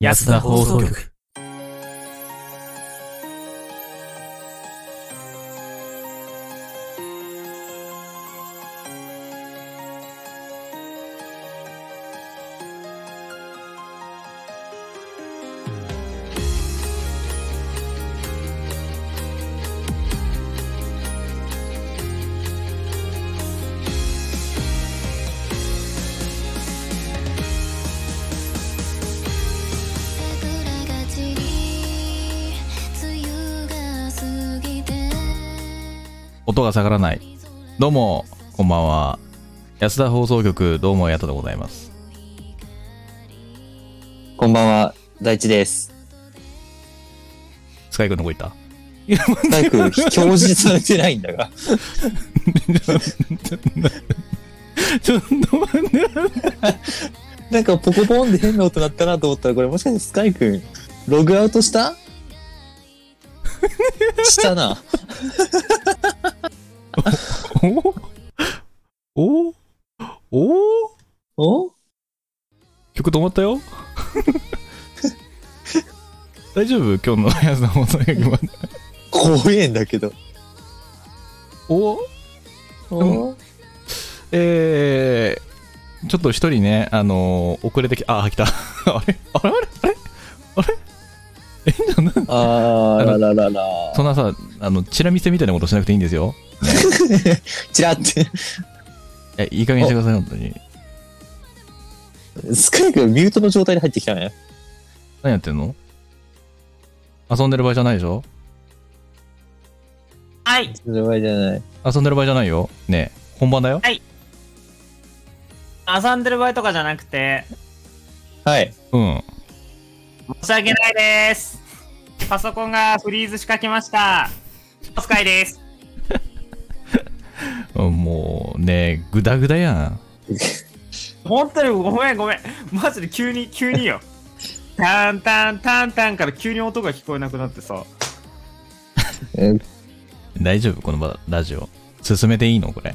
安田放送局。音が下がらない。どうも、こんばんは。安田放送局、どうもやとでございます。こんばんは、大地です。スカイ君どこ行った？早く表示されてないんだが。ちょっと待って。なんかポコポンで変な音鳴ったなと思ったら、これもしかしてスカイ君、ログアウトした？したな。お？お？お？お？曲止まったよ。大丈夫？今日の安田放送局は。怖えんだけど。お？お？えー、ちょっと一人ね、あのー遅れてき、あ、来た。あれ？あれ？あれ？あれ？あれ？え、ななあーらららら。そんなさ、あの、チラ見せみたいなことしなくていいんですよ。チラって。え、いい加減にしてください、本当に。スカイ君ミュートの状態で入ってきたね。何やってんの？遊んでる場合じゃないでしょ？はい。その場合じゃない。遊んでる場合じゃないよ。ねえ本番だよ。遊んでる場合とかじゃなくて、はい。うん。申し訳ないです。パソコンがフリーズしかけました。お疲れです。う んもう、ねえぐだぐだやん。本当にごめんごめん。マジで急に、急によ。タンタンタンタンから急に音が聞こえなくなってさ。え？大丈夫？この場ラジオ。進めていいの？これ。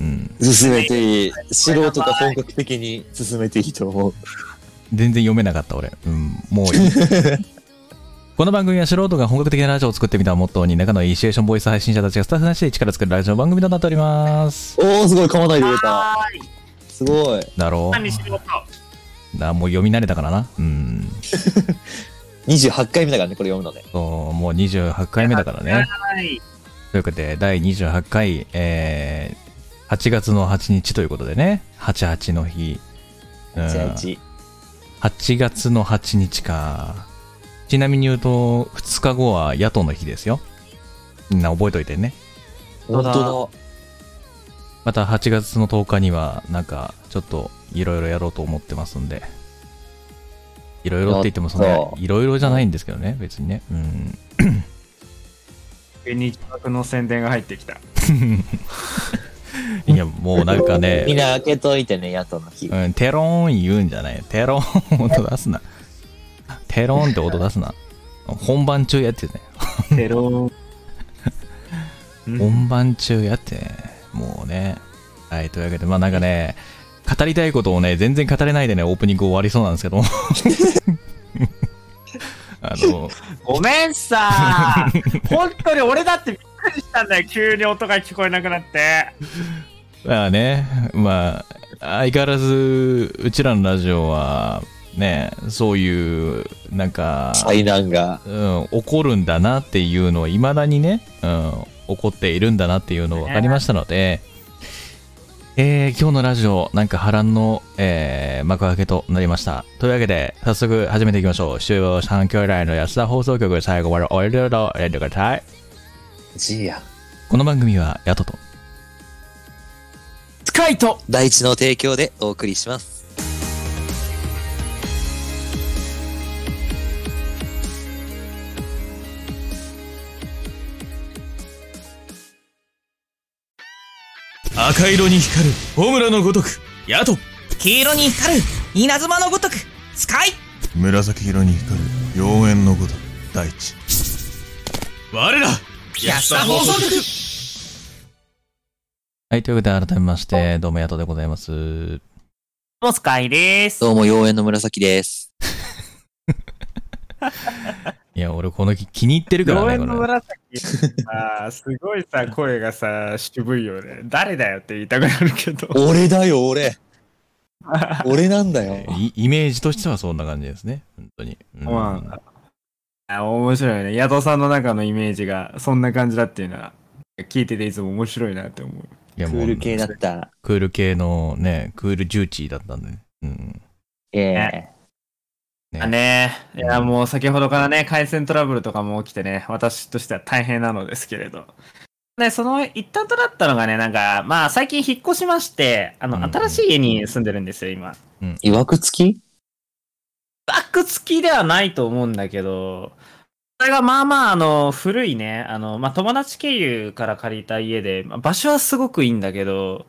うん。進めていい。素人が本格的に進めていいと思う。全然読めなかった俺。うん。もういい。この番組は素人が本格的なラジオを作ってみたをモットーに仲のいいシチュエーションボイス配信者たちがスタッフなしで一から作るラジオ番組となっております。おー、すごい、噛まないで出た。すごい。だろ何しろと。うだもう読み慣れたからな。うん。28回目だからね、これ読むのね。そう、もう28回目だからね。はい。ということで、第28回、えー、8月の8日ということでね、88の日。うん8 8月の8日か。ちなみに言うと、2日後は野党の日ですよ。みんな覚えといてね。本当また8月の10日には、なんか、ちょっと、いろいろやろうと思ってますんで。いろいろって言っても、その、いろいろじゃないんですけどね、別にね。うん。日額の宣伝が入ってきた。いや、もうなんかだ。ね みん、な開けといてね、野党の日。うん、テローン言うんじゃない。テローン音出すな。テローンって音出すな。本番中やってね。テロー。本番中やってね。もうね。はい、というわけで、まあなんかね、語りたいことをね、全然語れないでね、オープニング終わりそうなんですけど。あの、ごめんさ 本当に俺だってびっくりしたんだよ。急に音が聞こえなくなって。まあね、まあ、相変わらず、うちらのラジオは、ね、そういう、なんか、災難が。うん、起こるんだなっていうのを、いまだにね、うん、起こっているんだなっていうのが分かりましたので、えー今日のラジオ、なんか波乱の、えー幕開けとなりました。というわけで、早速始めていきましょう。主要3兄弟の安田放送局、最後までおいでと、レディください。じいや。この番組は、ヤトと、スカイト大地の提供でお送りします。赤色に光るホムラのごとくヤト黄色に光る稲妻のごとくスカイ紫色に光る妖艶のごとく大地我ら安田放送局はい、というわけで改めまして、どうもヤトでございます。もスカイです。どうも、妖艶の紫です。いや、俺この木気に入ってるからね、のこれ。紫。あーすごいさ、声がさ、渋いよね。誰だよって言いたくなるけど。俺だよ、俺。俺なんだよ。いイメージとしてはそんな感じですね。本当に。うんそうなんだ。あ面白いね。ヤドさんの中のイメージがそんな感じだっていうのは、聞いてていつも面白いなって思う。いやもうクール系だった。クール系のね、クールジューチーだったんでね。うん。ええねあねいや、もう先ほどからね、回線トラブルとかも起きてね、私としては大変なのですけれど。で、その一端となったのがね、なんか、まあ最近引っ越しまして、あの、うん新しい家に住んでるんですよ、今。いわくつき？バック付きではないと思うんだけど、それがまあまあ、あの、古いね、あの、まあ友達経由から借りた家で、まあ場所はすごくいいんだけど、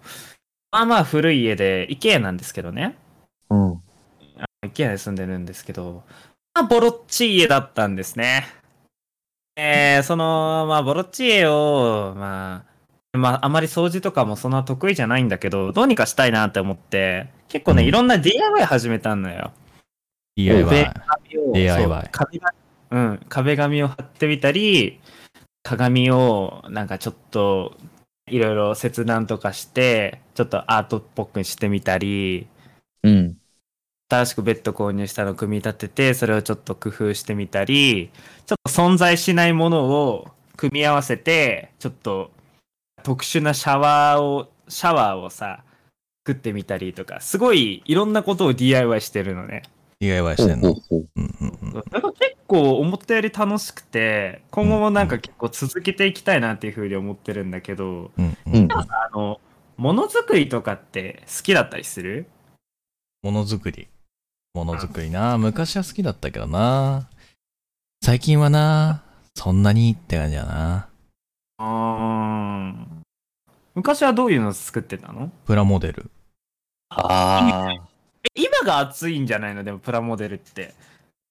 まあまあ古い家で、イケアなんですけどね。うん。一軒家で住んでるんですけど、まあ、ボロっちい家だったんですね。えー、その、まあ、ボロっちい家を、まあ、まあ、あまり掃除とかもそんな得意じゃないんだけど、どうにかしたいなって思って、結構ね、うんいろんな DIY 始めたのよ。壁 DIY。DIY 壁紙うん、壁紙を貼ってみたり、鏡をなんかちょっといろいろ切断とかして、ちょっとアートっぽくしてみたり、うん。新しくベッド購入したのを組み立てて、それをちょっと工夫してみたり、ちょっと存在しないものを組み合わせて、ちょっと特殊なシャワーを、シャワーをさ、作ってみたりとか、すごいいろんなことを DIY してるのね。DIY ほしてんほうほう。うんうんうん。だから結構思ったより楽しくて、今後もなんか結構続けていきたいなっていうふうに思ってるんだけど、うんう。あの、ものづくりとかって好きだったりする？ものづくり。ものづくりな。昔は好きだったけどな。最近はな、そんなにって感じやな。うーん。昔はどういうの作ってたの？プラモデル。ああ。え 今が熱いんじゃないの？でもプラモデルって。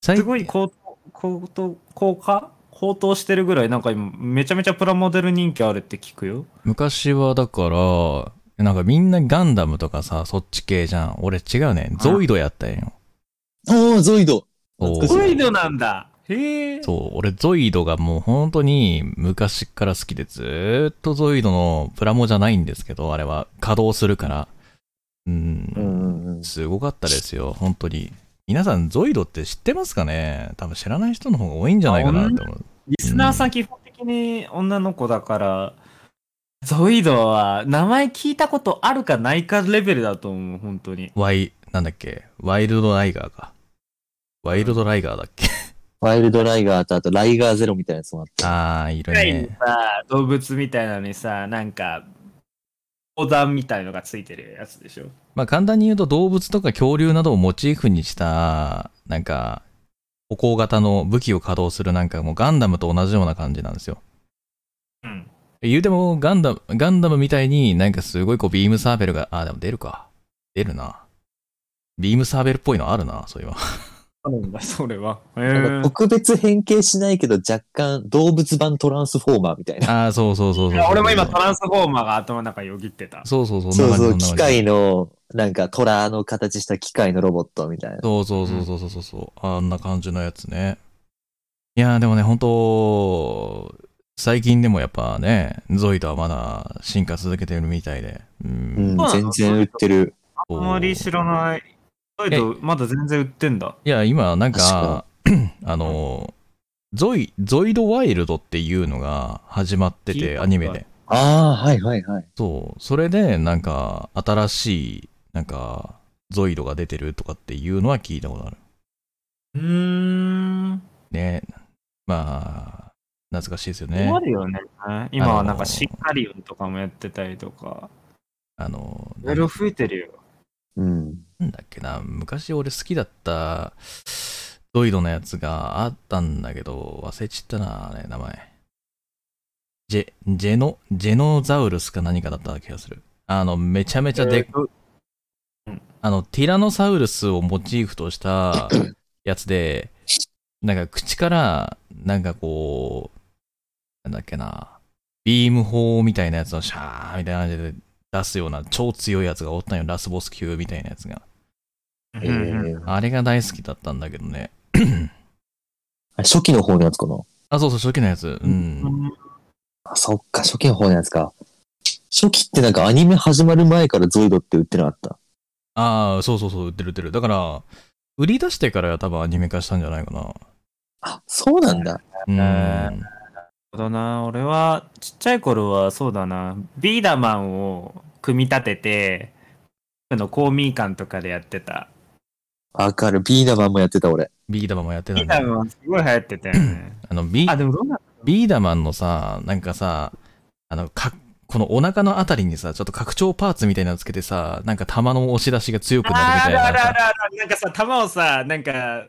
最すごい高騰、高騰、高価高騰してるぐらい、なんか今、めちゃめちゃプラモデル人気あるって聞くよ。昔はだから、なんかみんなガンダムとかさ、そっち系じゃん。俺違うね。ゾイドやったんよ。おー、ゾイド。ゾイドなんだ。へえ。そう、俺ゾイドがもう本当に昔から好きでずーっとゾイドのプラモじゃないんですけど、あれは稼働するから。うん、うんうんうん。すごかったですよ、本当に。皆さんゾイドって知ってますかね？多分知らない人の方が多いんじゃないかなって思う。リスナーさん基本的に女の子だから、ゾイドは名前聞いたことあるかないかレベルだと思う、本当に。ワイ、なんだっけ？ワイルドライガーか。ワイルドライガーだっけ？ワイルドライガーとあとライガーゼロみたいなやつもあって。あー、いるね。さ、動物みたいなのにさ、なんか、横断みたいのがついてるやつでしょ。まあ簡単に言うと動物とか恐竜などをモチーフにした、なんか、歩行型の武器を稼働するなんかもうガンダムと同じような感じなんですよ。うん。言うてもガンダム、ガンダムみたいになんかすごいこうビームサーベルが、あ、でも出るか。出るな。ビームサーベルっぽいのあるな、そういえば。あるんだ、それは。へなんか特別変形しないけど若干動物版トランスフォーマーみたいな。あー、そうそうそうそういや俺も今トランスフォーマーが頭の中によぎってた。そうそうそう、そうそう、機械の、なんか虎の形した機械のロボットみたいな。そうそうそうそうそうそう、あんな感じのやつね。いやーでもね、本当最近でもやっぱね、ゾイドはまだ進化続けてるみたいで。う。うんんそうな、の全然売ってる。あんまり知らない。ゾイド、まだ全然売ってんだ。いや、今なんか、あの、ゾイ、ゾイドワイルドっていうのが始まってて、アニメで。ああ、はいはいはい。そう。それで、なんか、新しい、なんか、ゾイドが出てるとかっていうのは聞いたことある。うーん。ね。まあ、懐かしいですよねあ。るよね。今はなんあのーかシンカリオンとかもやってたりとか、あの、いろいろ増えてるよ。うん。なんだっけな、昔俺好きだったゾイドのやつがあったんだけど、忘れちったな、あれ、名前。ジェ、ジェノ、ジェノザウルスか何かだった気がする。あの、めちゃめちゃで、えーあの、ティラノサウルスをモチーフとした やつで、なんか口から、なんかこう、なんだっけな、ビーム砲みたいなやつをシャーみたいな感じで出すような超強いやつがおったんよ、ラスボス級みたいなやつが。えーあれが大好きだったんだけどね。あ初期の方のやつかな？あ、そうそう、初期のやつ。うん。あ、そっか、初期の方のやつか。初期ってなんかアニメ始まる前からゾイドって売ってなかった？ああ、そうそうそう、売ってる売ってる。だから、売り出してから多分アニメ化したんじゃないかな。あ、そうなんだ。うん。なるほどな。俺は、ちっちゃい頃はそうだな。ビーダマンを組み立てて、あの公民館とかでやってた。わかる。ビーダマンもやってた俺。ビーダマンもやってビたね。ーダマンすごい流行ってたよね。あの、ビあ、でもどんなビーダマンのさ、なんかさ、あの、か、このお腹のあたりにさ、ちょっと拡張パーツみたいなのつけてさ、なんか弾の押し出しが強くなるみあたいなるあるあさ。るある。なんかさ、弾をさ、なんか、なんか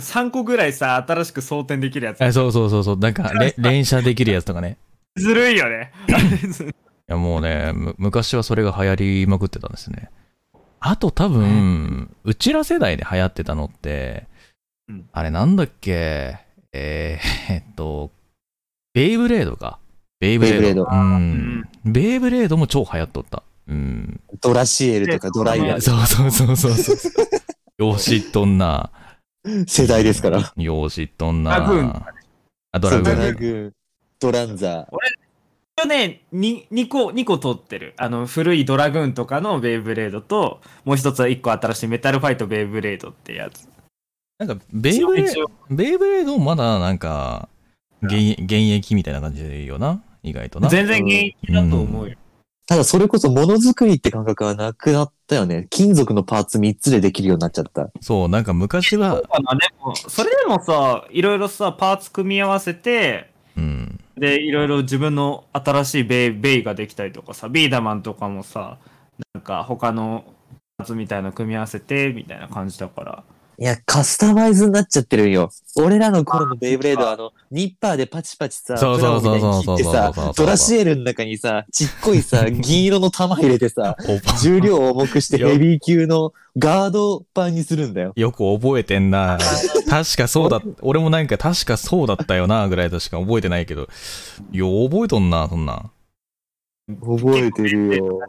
3個ぐらいさ、新しく装填できるやつ。あそうそうそうそう、なんかれ連射できるやつとかね。ずるいよね。いやもうね、む昔はそれが流行りまくってたんですね。あと多分、うちら世代で流行ってたのって、うんあれなんだっけ、えー、えっと、ベイブレードか。ベイブレード。ベイブレードうん。ベイブレードも超流行っとった。うん。ドラシエルとかドライヤー。そうそうそうそうそう。よう知っとんな。世代ですから。よう知っとんな。ドラグーンあ、ドラグーン。ドランザ一応ね、に2個、2個取ってる。あの、古いドラグーンとかのベイブレードと、もう一つは1個新しいメタルファイトベイブレードってやつ。なんか、ベイブレー一応ベイブレードもまだなんか、現現役みたいな感じでいいよな？意外とな。全然現役だと思うよ。ただそれこそものづくりって感覚はなくなったよね。金属のパーツ3つでできるようになっちゃった。そう、なんか昔は、そうかなでもそれでもさ、いろいろさ、パーツ組み合わせて、うん。で、いろいろ自分の新しいベイベイができたりとかさ、ビーダマンとかもさ、なんか他のパーツみたいな組み合わせて、みたいな感じだから。いや、カスタマイズになっちゃってるんよ。俺らの頃のベイブレードはあの、ニッパーでパチパチさ、そうそうそうそうってさドラシエルの中にさ、ちっこいさ、銀色の玉入れてさ、重量を重くしてヘビー級のガードパンにするんだよ。よく覚えてんな。確かそうだ、俺もなんか確かそうだったよな、ぐらいとしか覚えてないけど。よう覚えとんな、そんなん。覚えてるよ。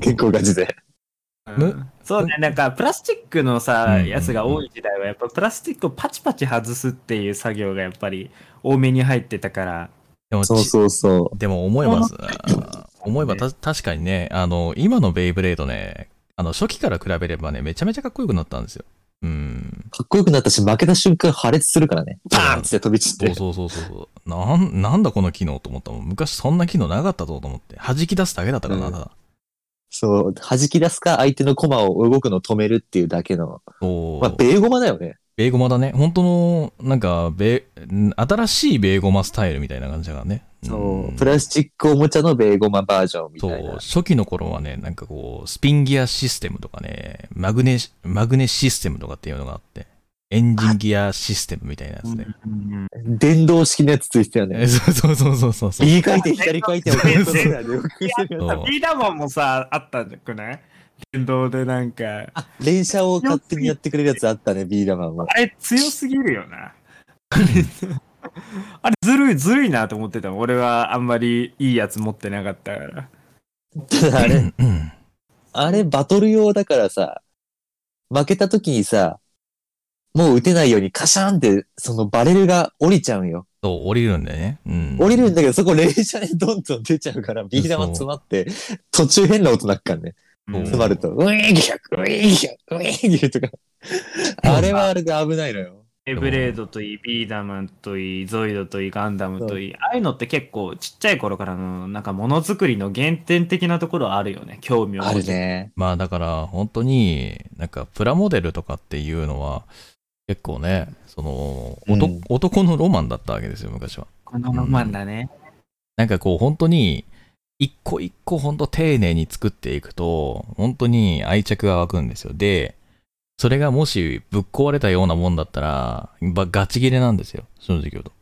結構ガチで。む？そうね、なんかプラスチックのさ、うんうんうんやつが多い時代は、やっぱプラスチックをパチパチ外すっていう作業がやっぱり多めに入ってたから、でもそうそうそでも思えばさ、思えばた確かにね、あの、今のベイブレードね、あの、初期から比べればね、めちゃめちゃかっこよくなったんですよ。うん。う。かっこよくなったし、負けた瞬間破裂するからね。バーンって飛び散って。そうそうそうそう。なん、なんだこの機能と思ったもん。昔そんな機能なかったぞと思って。弾き出すだけだったかな、うんただ。そう、弾き出すか相手の駒を動くのを止めるっていうだけの。そう。まあ、ベーゴマだよね。ベーゴマだね。本当の、なんか、ベー、新しいベーゴマスタイルみたいな感じだからね。そう、んプラスチックおもちゃのベーゴマバージョンみたそいうな。初期の頃はね、なんかこう、スピンギアシステムとかね、マグネ、マグネシステムとかっていうのがあって、エンジンギアシステムみたいなやつね。電動式のやつついてたよえね。そうそうそうそうそうそう。右回転、左回転をビーダマンもさ、あったんじゃない？電動でなんか、連射を勝手にやってくれるやつあったね、ビーダマンは。あれ強すぎるよな。あれずるい、ずるいなと思ってた俺はあんまりいいやつ持ってなかったから。ただあれ、うん。あれバトル用だからさ、負けた時にさ、もう撃てないようにカシャンって、そのバレルが降りちゃうんよ。そう、降りるんだよね。うん。降りるんだけど、そこ連射でどんどん出ちゃうから、ビー玉詰まって、途中変な音なっかんね。詰まると、ウィーギャウィーギャウィーギャとか。あれはあれで危ないのよ。エブレードといい、ビーダマンといい、ゾイドといい、ガンダムといい、ああいうのって結構ちっちゃい頃からのなんかものづくりの原点的なところはあるよね。興味を持あつるね。まあだから、本当に、なんか、プラモデルとかっていうのは、結構ね、その、おとうん男のロマンだったわけですよ、昔は。このロマンだね。なんかこう、本当に、一個一個本当丁寧に作っていくと、本当に愛着が湧くんですよ。で、それがもしぶっ壊れたようなもんだったら、ばガチ切れなんですよ、正直言うと。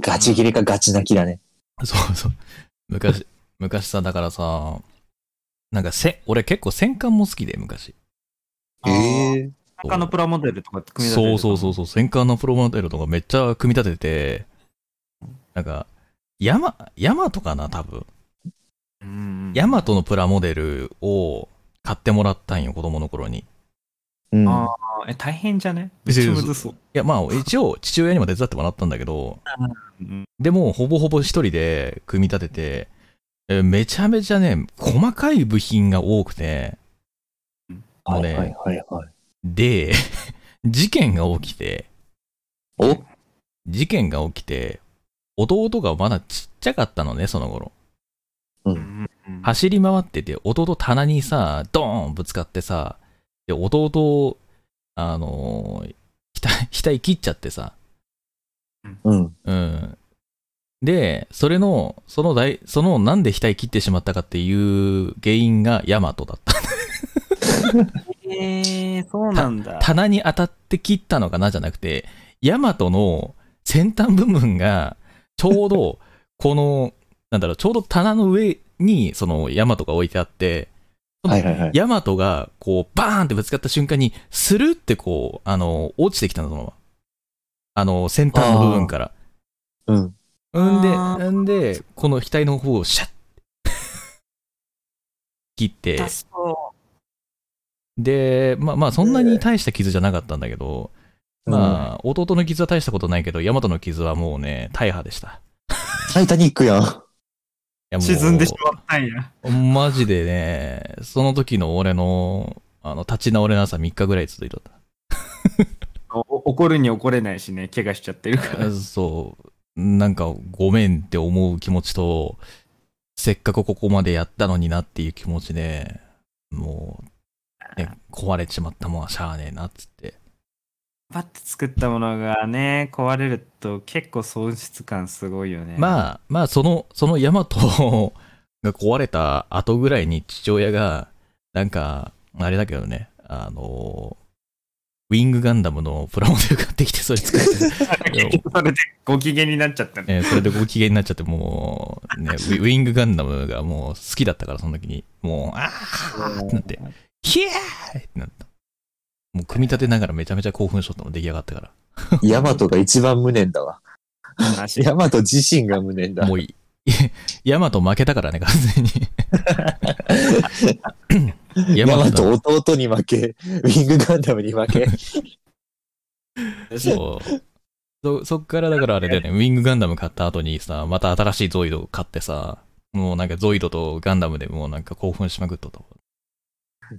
ガチ切れかガチ泣きだね。そうそう。昔、昔さ、だからさ、なんかせ、俺結構戦艦も好きで、昔。あーええ他のプラモデルとか組み立てそうそうそうう。そう、戦艦のプロモデルとかめっちゃ組み立てて、なんか、ヤマ、ヤマトかな、多分。うんヤマトのプラモデルを買ってもらったんよ、子供の頃に。うん。ああ、え、大変じゃね？めっちゃむずそう。いや、まあ、一応、父親にも手伝ってもらったんだけど、うんでも、ほぼほぼ一人で組み立てて、えめちゃめちゃね、細かい部品が多くて、もうねはいはいはいはい。で、事件が起きて、お？事件が起きて、弟がまだちっちゃかったのね、その頃。うん走り回ってて、弟棚にさ、ドーンぶつかってさ、で、弟、あのー、額、額切っちゃってさ、うん。うん。で、それの、その大、そのなんで額切ってしまったかっていう原因がヤマトだった。えー、そうなんだ。棚に当たって切ったのかなじゃなくて、ヤマトの先端部分が、ちょうど、この、なんだろう、ちょうど棚の上に、そのヤマトが置いてあって、はいはいはい。ヤマトが、こう、バーンってぶつかった瞬間に、スルってこう、あの、落ちてきたの、そのままあの、先端の部分から。うん。うんで、んで、この額の方をシャッ 切って、で、まあまあ、そんなに大した傷じゃなかったんだけど、まあ、弟の傷は大したことないけど、ヤマトの傷はもうね、大破でした。タイタニックやん。沈んでしまったんや。マジでね、その時の俺の、あの、立ち直れなさ3日ぐらい続いとった。お怒るに怒れないしね、怪我しちゃってるから。そう、なんかごめんって思う気持ちと、せっかくここまでやったのになっていう気持ちで、もう、ね、壊れちまったもんはしゃあねえなっつって。パッて作ったものがね、壊れると結構損失感すごいよね。まあ、まあ、その、そのヤマトが壊れた後ぐらいに父親が、なんか、あれだけどね、あの、ウィングガンダムのプラモデル買ってきて、それ作って、それでご機嫌になっちゃったね。えーそれでご機嫌になっちゃって、もう、ね、ウィングガンダムがもう好きだったから、その時に。もう、あーってなって、ヒエーイってなった。もう組み立てながらめちゃめちゃ興奮しとったの出来上がったから。ヤマトが一番無念だわ。話ヤマト自身が無念だ。もういい。ヤマト負けたからね、完全に。ヤ ヤママトト弟に負け、ウィングガンダムに負け。そう。そ、そっからだからあれだよね、ウィングガンダム買った後にさ、また新しいゾイドを買ってさ、もうなんかゾイドとガンダムでもうなんか興奮しまくっとったわ。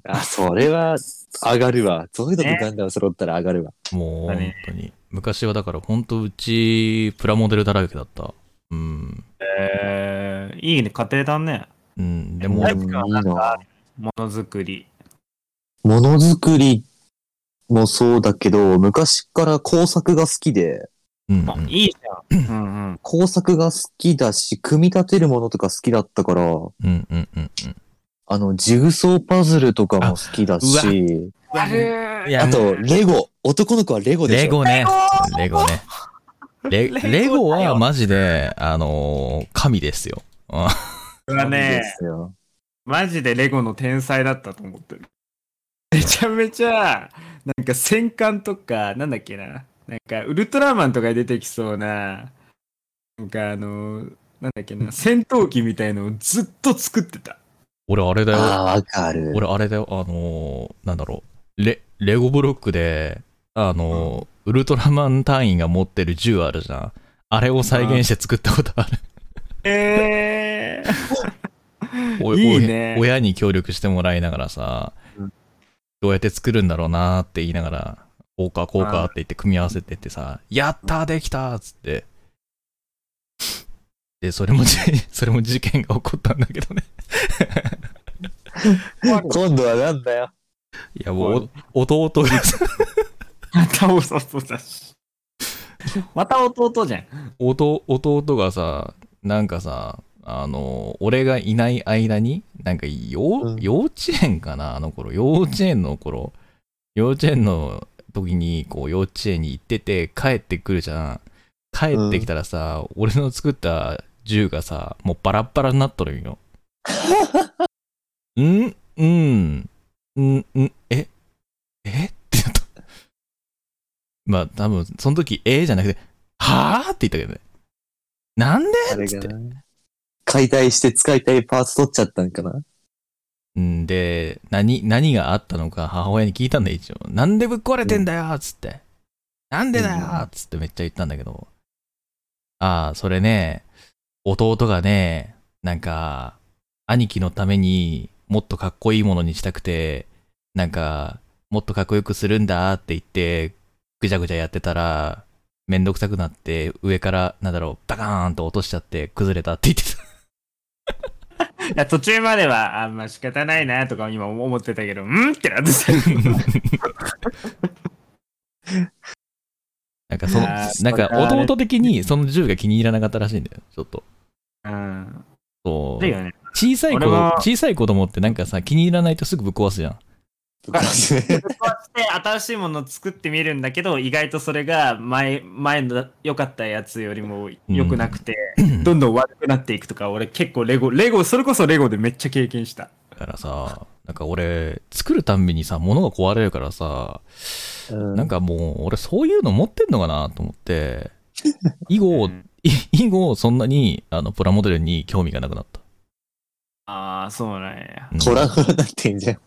あ、それは上がるわ。ゾイドとガンダム揃ったら上がるわ。もう本当に。昔はだから本当うちプラモデルだらけだった。うん。えー、いいね、家庭だね。うん。でもタイうんプがなんかいいなものづくり。ものづくりもそうだけど、昔から工作が好きで、うん、あいいじゃん。うんうん。工作が好きだし、組み立てるものとか好きだったから、うんうんうんうん。あの、ジグソーパズルとかも好きだし、ああと、レゴ。男の子はレゴでしょ。レゴね。レゴね。レレゴはマジで、あのー神ですよ。うんね。マジでレゴの天才だったと思ってる。めちゃめちゃ、なんか戦艦とか、なんだっけな。なんかウルトラマンとかに出てきそうな、なんかあの、なんだっけな、戦闘機みたいのをずっと作ってた。俺あれだよ。ああ、わかる。俺あれだよ。あのーなんだろう。レ、レゴブロックで、あのーウルトラマン隊員が持ってる銃あるじゃん。あれを再現して作ったことある。えー、おいいねお親に協力してもらいながらさ、うんどうやって作るんだろうなって言いながら、こうかこうかって言って組み合わせてってさ、やったーできたーっつって。で、それもじ、それも事件が起こったんだけどね。今度はなんだよ。いや、もう、お弟がさ、また弟だし。また弟じゃん。弟弟がさ、なんかさ、あの、俺がいない間に、なんかよ、うん幼稚園かな、あの頃。幼稚園の頃。幼稚園の時に、こう、幼稚園に行ってて、帰ってくるじゃん。帰ってきたらさ、俺の作った銃がさ、もうバラッバラになっとるんよ。んうん。んんええ？ってなった。まあ、多分、その時、えー、じゃなくて、はぁって言ったけどね。なんで？ってが。解体して使いたいパーツ取っちゃったんかな？んで、何、何があったのか母親に聞いたんだよ、一応。なんでぶっ壊れてんだよつって。なんでだよつってめっちゃ言ったんだけど。ああ、それね、弟がね、なんか、兄貴のためにもっとかっこいいものにしたくて、なんか、もっとかっこよくするんだって言って、ぐちゃぐちゃやってたら、めんどくさくなって、上から、なんだろう、バカーンと落としちゃって崩れたって言ってた。いや途中までは、あ、まあ仕方ないなとか今思ってたけど、んってなってた。なんかそのなんか弟的にその銃が気に入らなかったらしいんだよ、ちょっと。うん。そうだ。よね。小さい子小さい子供ってなんかさ、気に入らないとすぐぶっ壊すじゃん。ぶっ壊して新しいものを作ってみるんだけど、意外とそれが前、前の良かったやつよりも良くなくて、どんどん悪くなっていくとか、俺結構レゴ、レゴ、それこそレゴでめっちゃ経験した。だからさ、なんか俺、作るたんびにさ、物が壊れるからさ、うんなんかもう、俺そういうの持ってんのかなと思って、以後、以後、そんなに、あの、プラモデルに興味がなくなった。ああ、そうなんや。うんトラウマになってんじゃん。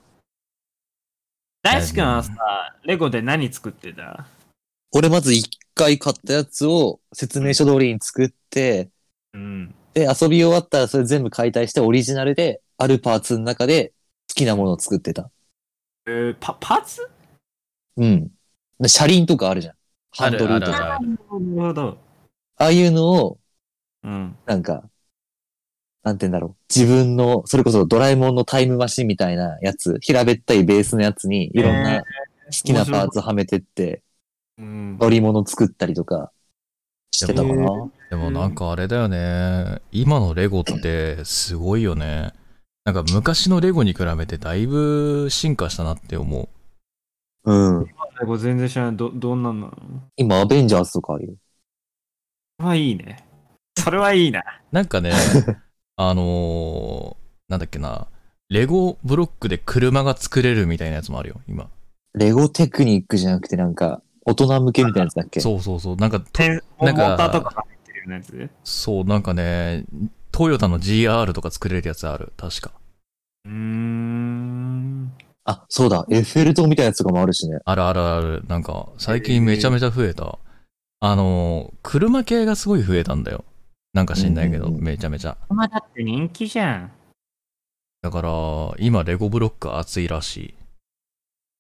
大志くんはさ、レゴで何作ってた？俺まず一回買ったやつを説明書通りに作って、うん。で、遊び終わったらそれ全部解体してオリジナルで、あるパーツの中で好きなものを作ってた。えー、パ、パーツ？うん。で車輪とかあるじゃん。ハンドルとか。あるあるあるなるほど。ああいうのを、うん。なんか、なんて言うんだろう。自分の、それこそドラえもんのタイムマシンみたいなやつ、平べったいベースのやつにいろんえな好きなパーツはめてって、うん。乗り物作ったりとかしてたかな。でもなんかあれだよね。今のレゴってすごいよね。なんか昔のレゴに比べてだいぶ進化したなって思う。うん。レゴ全然知らない。ど、どんなんなの？今、アベンジャーズとかあるよ。はいいね。それはいいな。なんかね、あのーなんだっけな、レゴブロックで車が作れるみたいなやつもあるよ、今。レゴテクニックじゃなくてなんか、大人向けみたいなやつだっけ？そうそうそう。なんか、なんかーターとかが入ってるようなやつ？そう、なんかね、トヨタの GR とか作れるやつある、確か。うーん。あ、そうだ。エッフェル塔みたいなやつとかもあるしね。あるあるある。なんか、最近めちゃめちゃ増えた。あのー車系がすごい増えたんだよ。なんか知んないけど、うんうんうんめちゃめちゃ。まあだって人気じゃん。だから、今、レゴブロック熱いらしい。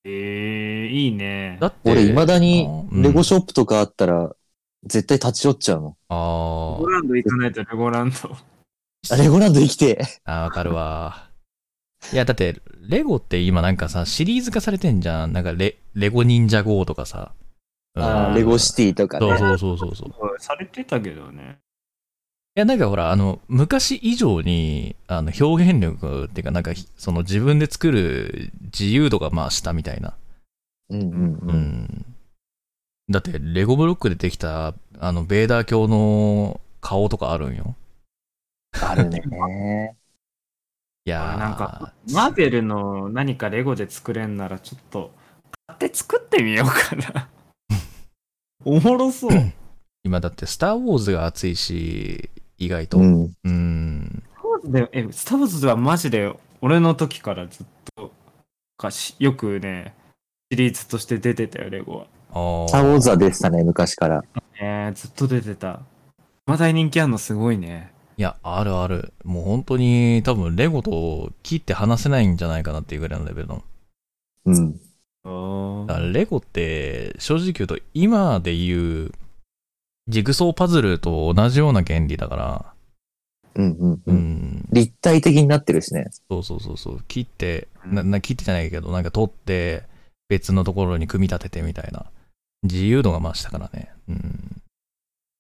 ええいいね。だって、俺、未だにうんレゴショップとかあったら、絶対立ち寄っちゃうの。あーレゴランド行かないとレゴランド。あレゴランド生きて。あー、わかるわ。いや、だって、レゴって今なんかさ、シリーズ化されてんじゃん。なんかレ、レゴ忍者 GO とかさ。うんあーレゴシティとかね。そうそうそうそうそう。いされてたけどね。や、なんかほら、あの、昔以上に、あの、表現力っていうか、なんか、その自分で作る自由度がまあしたみたいな。うんうんううん。ん。だって、レゴブロックでできた、あの、ベーダー教の顔とかあるんよ。あるね。いやー、なんか、マーベルの何かレゴで作れんならちょっと、買って作ってみようかな。おもろそう。今だって、スター・ウォーズが熱いし、意外と。う。うんん。でえ、スター・ウォーズはマジで俺の時からずっとかしよくね、シリーズとして出てたよ、レゴは。あスターウォーズはでしたね、昔から。えー、ずっと出てた。まだに人気あるのすごいね。いや、あるある。もう本当に多分レゴと切って話せないんじゃないかなっていうぐらいのレベルの。うん。レゴって正直言うと今で言うジグソーパズルと同じような原理だから、うんうんううん。ん、立体的になってるしね。そうそうそうそう、切って、な、な切ってじゃないけど、なんか取って別のところに組み立ててみたいな。自由度が増したからね。うん。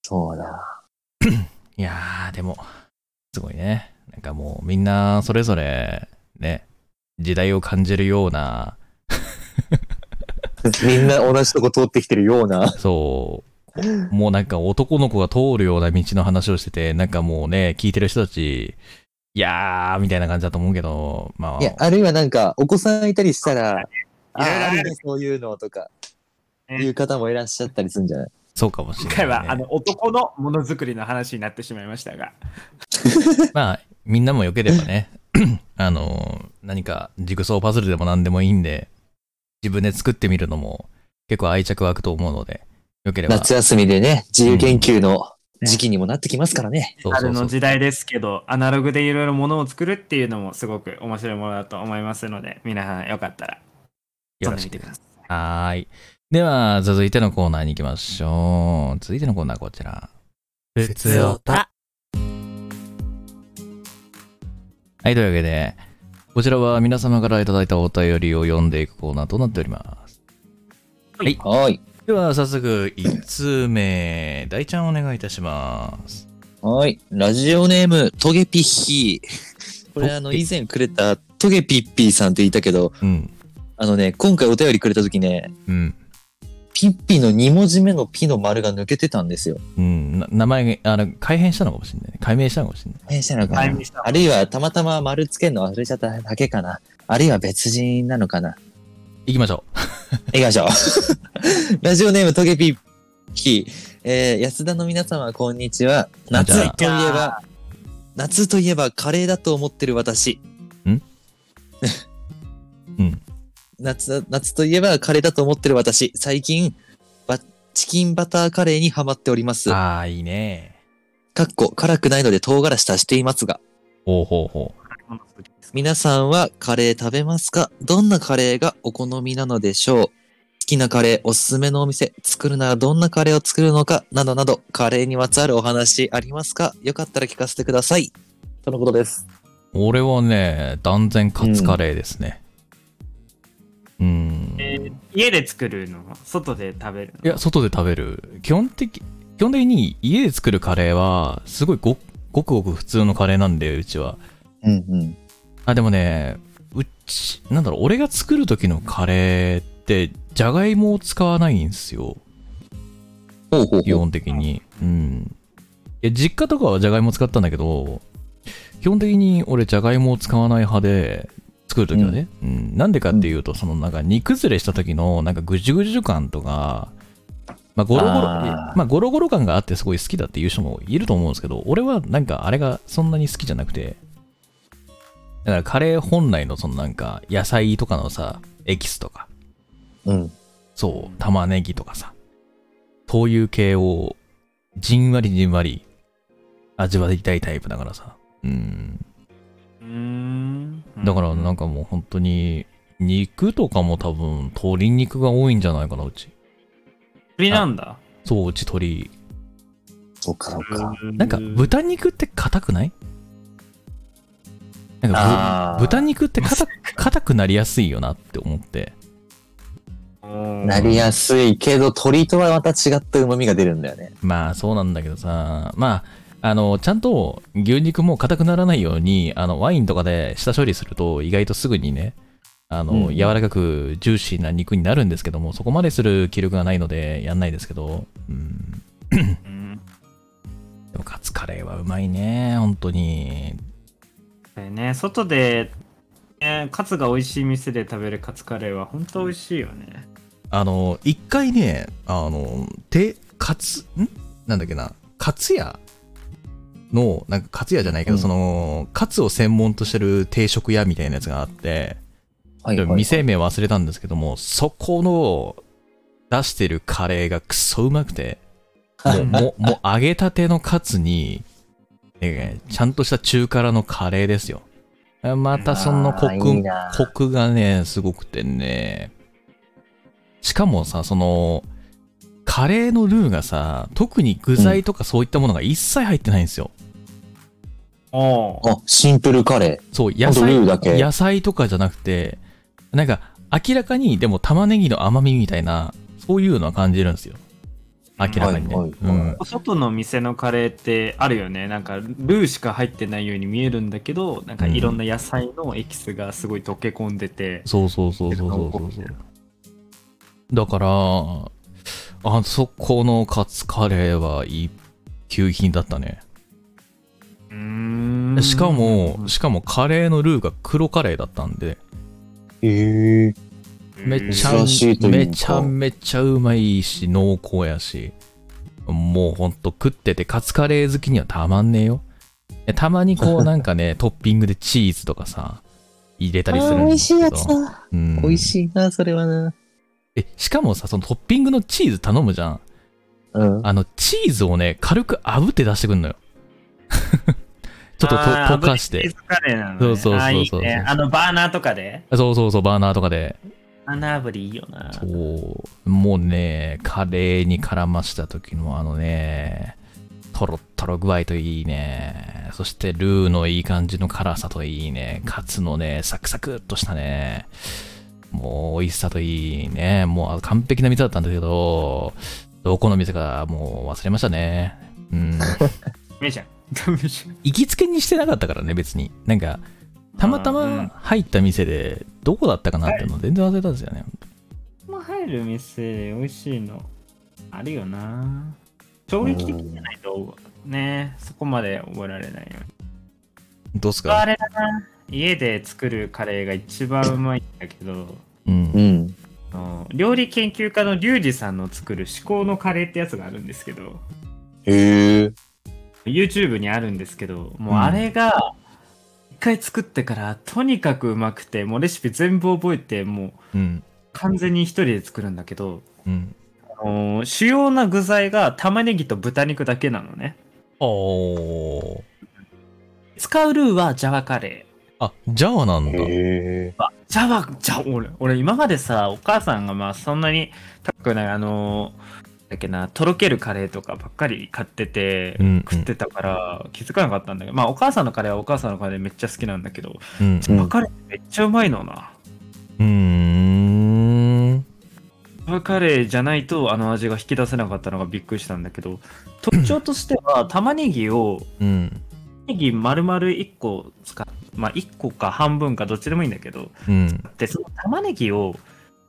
そうだ。いやー、でも、すごいね。なんかもうみんなそれぞれ、ね、時代を感じるような、みんな同じとこ通ってきてるような。そう、もうなんか男の子が通るような道の話をしてて、なんかもうね、聞いてる人たち、いやー、みたいな感じだと思うけど、まあ、いや、あるいはなんか、お子さんいたりしたら、あいろいろある。あるね、そういうのとか、ねいう方もいらっしゃったりするんじゃない？そうかもしれない、ね。今回は、あの、男のものづくりの話になってしまいましたが。まあ、みんなも良ければね、あの、何かジグソーパズルでも何でもいいんで、自分で作ってみるのも結構愛着湧くと思うので、よければ。夏休みでね、自由研究の時期にもなってきますからね。そうそうそう春の時代ですけど、アナログでいろいろものを作るっていうのもすごく面白いものだと思いますので、皆さんよかったら、よろしく遊んでみてください。はーい。では、続いてのコーナーに行きましょう。続いてのコーナーこちら。ふつおた。はい、というわけで、こちらは皆様からいただいたお便りを読んでいくコーナーとなっております。はい。はい。では、早速、1通目、大ちゃんお願いいたします。はい。ラジオネーム、トゲピッヒー。これあの、以前くれたトゲピッピーさんって言ったけど、うん。あのね、今回お便りくれた時ね、うん。ピッピの2文字目のピの丸が抜けてたんですよ。うん。な名前が、あの、改変したのかもしれないね。改名したのかもしれない。変したのかなあるいはたまたま丸つけるの忘れちゃっただけかなあるいは別人なのかな行きましょ行きましょう。ラジオネームトゲピッピー。えー、安田の皆様、こんにちは。夏といえば、夏といえばカレーだと思ってる私。ん？うん。夏、夏といえばカレーだと思ってる私。最近、バチキンバターカレーにハマっておりますう。。ああ、いいね。かっこ、辛くないので唐辛子足していますが。ほうほうほ皆さんはカレー食べますか？どんなカレーがお好みなのでしょう？好きなカレー、おすすめのお店、作るならどんなカレーを作るのか、などなど、カレーにまつわるお話ありますか？よかったら聞かせてください。とのことです。う。俺はね、断然カツカレーですね。うん。えー家で作るの外で食べるの？いや、外で食べる。基本的、基本的に家で作るカレーは、すごいごごくごく普通のカレーなんで、うちは。うんうん。あ、でもね、うち、なんだろう、俺が作る時のカレーって、じゃがいもを使わないんですよ。ほうほう。基本的に。うん。いや、実家とかはじゃがいも使ったんだけど、基本的に俺じゃがいもを使わない派で、作るときはね、うん。なんでかっていうと、そのなんか煮崩れした時のなんかぐじゅぐじゅ感とか、まあゴロゴロ、まあゴロゴロ感があってすごい好きだっていう人もいると思うんですけど、俺はなんかあれがそんなに好きじゃなくて、だからカレー本来のそのなんか野菜とかのさ、エキスとか、うん。そう、玉ねぎとかさ、そういう系を、じんわりじんわり味わいたいタイプだからさ。うん。うーん。だからなんかもう本当に、肉とかも多分、鶏肉が多いんじゃないかな、うち。鳥なんだ。そう、うち鶏。そうかそうか。なんか、豚肉って硬くない？なんか豚肉って硬く硬くなりやすいよなって思って。なりやすいけど、鶏とはまた違った旨味が出るんだよね。まあそうなんだけどさ、まあ、あの、ちゃんと牛肉も硬くならないように、あの、ワインとかで下処理すると意外とすぐにね、あの、うん柔らかくジューシーな肉になるんですけども、そこまでする気力がないのでやんないですけど、うん。うん。でもカツカレーはうまいね、本当に。これね、外で、ね、カツが美味しい店で食べるカツカレーは本当美味しいよね。あの、一回ね、あの、て、カツ、ん？なんだっけな、カツ屋？の、なんかカツ屋じゃないけど、うん。その、カツを専門としてる定食屋みたいなやつがあって、はいはい、はい。店名忘れたんですけども、そこの出してるカレーがクソうまくて、もう、もう、もう揚げたてのカツに、ねちゃんとした中辛のカレーですよ。またそのコあークいいな、コクがね、すごくてね。しかもさ、その、カレーのルーがさ、特に具材とかそういったものが一切入ってないんですよ。おーあ、シンプルカレそう、野菜ーだけ野菜とかじゃなくて、なんか明らかにでも玉ねぎの甘みみたいな、そういうのは感じるんですよ。明らかにね。はいはいうん外の店のカレーってあるよね。なんかルーしか入ってないように見えるんだけど、なんかいろんな野菜のエキスがすごい溶け込んでて、そうそうそうそうそうそうそう。だから、あそこのカツカレーは一級品だったね。うーんしかも、しかもカレーのルーが黒カレーだったんで、ー。へえ。めちゃ珍しいというかめちゃめちゃうまいし、濃厚やし、もうほんと食っててカツカレー好きにはたまんねえよ。でたまにこうなんかね、トッピングでチーズとかさ、入れたりするんですけど。だ。うん、美味しいな、それはな。え、しかもさ、そのトッピングのチーズ頼むじゃん。うん。あの、チーズをね、軽く炙って出してくんのよ。ちょっと溶かして炙りチー。ズカレーなのね。そうそうそうそうあーいいね。あの、バーナーとかで？そうそうそう、バーナーとかで。バーナー炙りいいよな。そう。もうね、カレーに絡ました時のあのね、トロットロ具合といいね。そしてルーのいい感じの辛さといいね。カツのね、サクサクっとしたね。もう美味しさといいね。もう完璧な店だったんだけど、どこの店かもう忘れましたね。うん。ダメじゃん。ダメじゃん。行きつけにしてなかったからね、別に。なんか、たまたま入った店で、どこだったかなっていうの全然忘れたんですよね。も入る店美味しいのあるよな衝撃的じゃないとねそこまで覚えられないよどうっすか？あれだな家で作るカレーが一番うまいんだけどうんう。ん。あの料理研究家のリュウジさんの作る至高のカレーってやつがあるんですけどへえ。YouTube にあるんですけどもうあれが一回作ってからとにかくうまくてもうレシピ全部覚えてもううん。完全に一人で作るんだけどうん。あの主要な具材が玉ねぎと豚肉だけなのねおー。使うルーはジャワカレあ、ジャワなんだ。へえ。ー。ジャワ、じゃ、俺、俺今までさ、お母さんがまあそんなに高くない、あのー、だっけな、とろけるカレーとかばっかり買ってて、うんうん食ってたから気づかなかったんだけど、まあお母さんのカレーはお母さんのカレーめっちゃ好きなんだけど、うん。ジャワカレーめっちゃうまいのな。うーん。ジャワカレーじゃないとあの味が引き出せなかったのがびっくりしたんだけど、特徴としては 玉ねぎをうん。ネギ丸々1個使っまあ1個か半分かどっちでもいいんだけどうん。でその玉ねぎを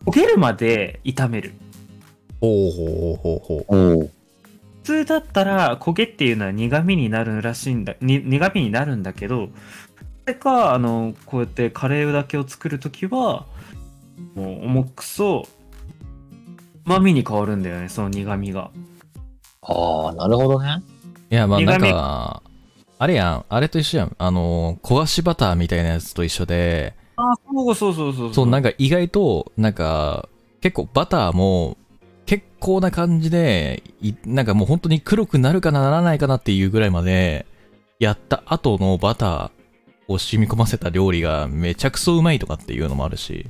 焦げるまで炒めるほうほうほうほう。おう。普通だったら焦げっていうのは苦味になるらしいんだに苦味になるんだけどそれかあのこうやってカレーだけを作るときはもう重くそうまみに変わるんだよねその苦味がああ、なるほどね。いや、まあなんか、あれやん、あれと一緒やん。あの、焦がしバターみたいなやつと一緒で、あそうそうそうそうそう、なんかか意外と、なんか、結構バターも、結構な感じで、いなんかもう本当に黒くなるかなならないかなっていうぐらいまで、やった後のバターを染み込ませた料理がめちゃくそうまいとかっていうのもあるし、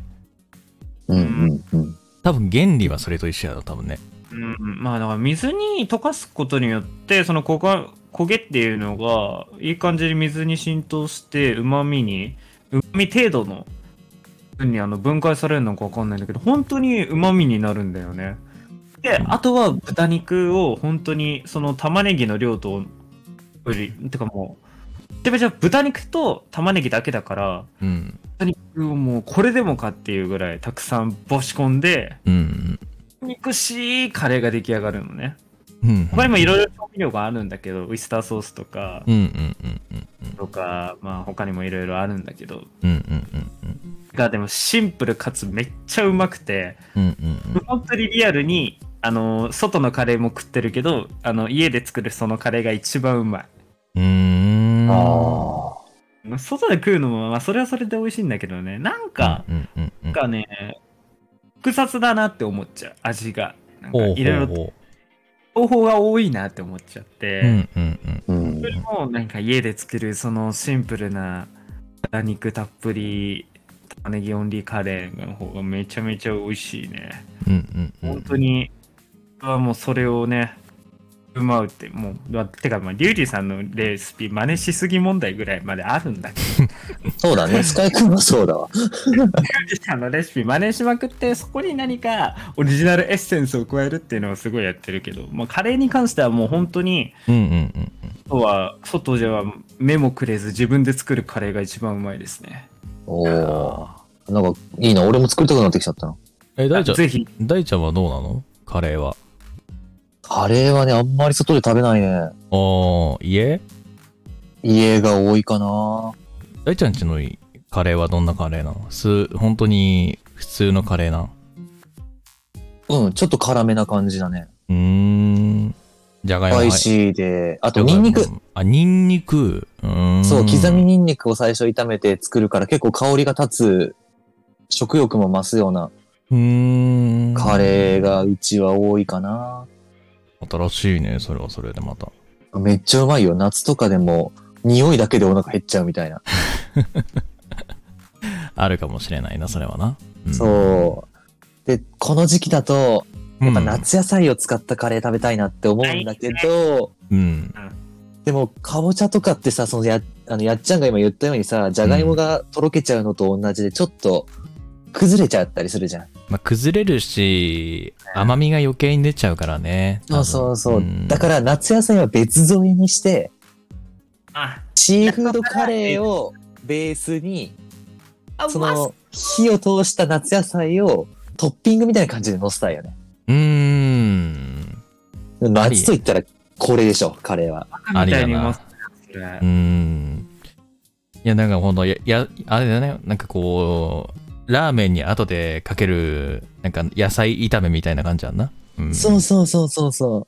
うんうんうん。多分原理はそれと一緒やろ、多分ね。うん、まあだから水に溶かすことによってその焦が焦げっていうのがいい感じに水に浸透してうまみにうまみ程度の分にあの分解されるのか分かんないんだけど本当にうまみになるんだよねであとは豚肉を本当にその玉ねぎの量とよりてかもうでもじゃあ豚肉と玉ねぎだけだからうん。豚肉をもうこれでもかっていうぐらいたくさんぼし込んでうん。憎しいカレーが出来上がるのねうん。他にもいろいろ調味料があるんだけど、ウイスターソースとか、とか、まあ他にもいろいろあるんだけど、うんうんうんがでもシンプルかつめっちゃうまくて、うんうんうん本当にリアルに、あの、外のカレーも食ってるけど、あの、家で作るそのカレーが一番うまい。うーん。あまあ外で食うのも、まあそれはそれで美味しいんだけどね、なんか、うんうんうんなんかね、複雑だなって思っちゃう、味が。なんかいろいろほ方法が多いなって思っちゃって。う。うんうんうん。あ。うんそ。れもなんか家で作るそのシンプルな豚肉たっぷり玉ねぎオンリーカレーの方がめちゃめちゃ美味しいね。うんうんうん。本当に、はもうそれをね、うまうって、もう、まあてか、まあ、リュウジさんのレシピ真似しすぎ問題ぐらいまであるんだけど、そうだね。スカイ君はそうだわ。リュウジさんのレシピ真似しまくって、そこに何かオリジナルエッセンスを加えるっていうのはすごいやってるけど、まあ、カレーに関してはもう本当に、うんうんうんあとは外では目もくれず自分で作るカレーが一番うまいですね。おお。なんか、いいな。俺も作りたくなってきちゃったな。え、大ちゃん、ぜひ、大ちゃんはどうなの？カレーは。カレーはね、あんまり外で食べないね。あー、家？家が多いかな。大ちゃんちのカレーはどんなカレーなの？す、本当に普通のカレーなの？うん、ちょっと辛めな感じだね。うーん。じゃがいもスパイシーで、あとニンニク。。あ、ニンニク？うーん。そう、刻みニンニクを最初炒めて作るから結構香りが立つ、食欲も増すようなうーん。カレーがうちは多いかな。新しいね、それはそれでまた。めっちゃうまいよ。夏とかでも、匂いだけでお腹減っちゃうみたいな。あるかもしれないな、それはな。うん、そう。で、この時期だと、うん。やっぱ夏野菜を使ったカレー食べたいなって思うんだけど、うん。でも、かぼちゃとかってさ、そのや、あの、やっちゃんが今言ったようにさ、じゃがいもがとろけちゃうのと同じで、ちょっと、崩れちゃったりするじゃん。まあ、崩れるし、甘みが余計に出ちゃうからね。そうそうそう。んだから、夏野菜は別添えにして、あ、シーフードカレーをベースに、あその、火を通した夏野菜をトッピングみたいな感じで乗せたいよね。うーん。夏と言ったらこれでしょ、カレーは。ありだなうーん。いや、なんかほんと、や、や、あれだね、なんかこう、ラーメンに後でかける、なんか野菜炒めみたいな感じやんな。うん。そうそうそうそうそ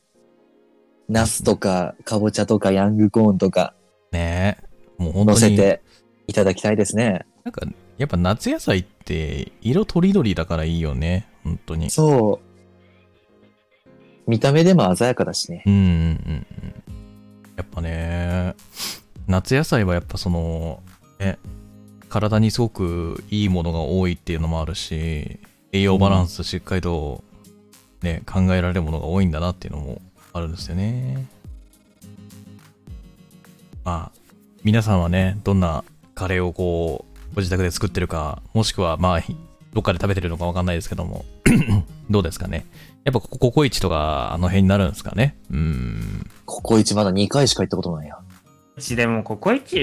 う。ナスとか、かぼちゃとか、ヤングコーンとか、ねえ。もう本当に。乗せていただきたいですね。なんか、やっぱ夏野菜って色とりどりだからいいよね。本当に。そう。見た目でも鮮やかだしね。うんうんうんうん。やっぱね、夏野菜はやっぱその、ね、体にすごくいいものが多いっていうのもあるし、栄養バランスしっかりと、ね、考えられるものが多いんだなっていうのもあるんですよね。まあ、皆さんはね、どんなカレーをこう、ご自宅で作ってるか、もしくはまあ、どっかで食べてるのかわかんないですけども、どうですかね？やっぱここココイチとかあの辺になるんですかね？うーん。ここ一まだ2回しか行ったことないや。うちでもココイチ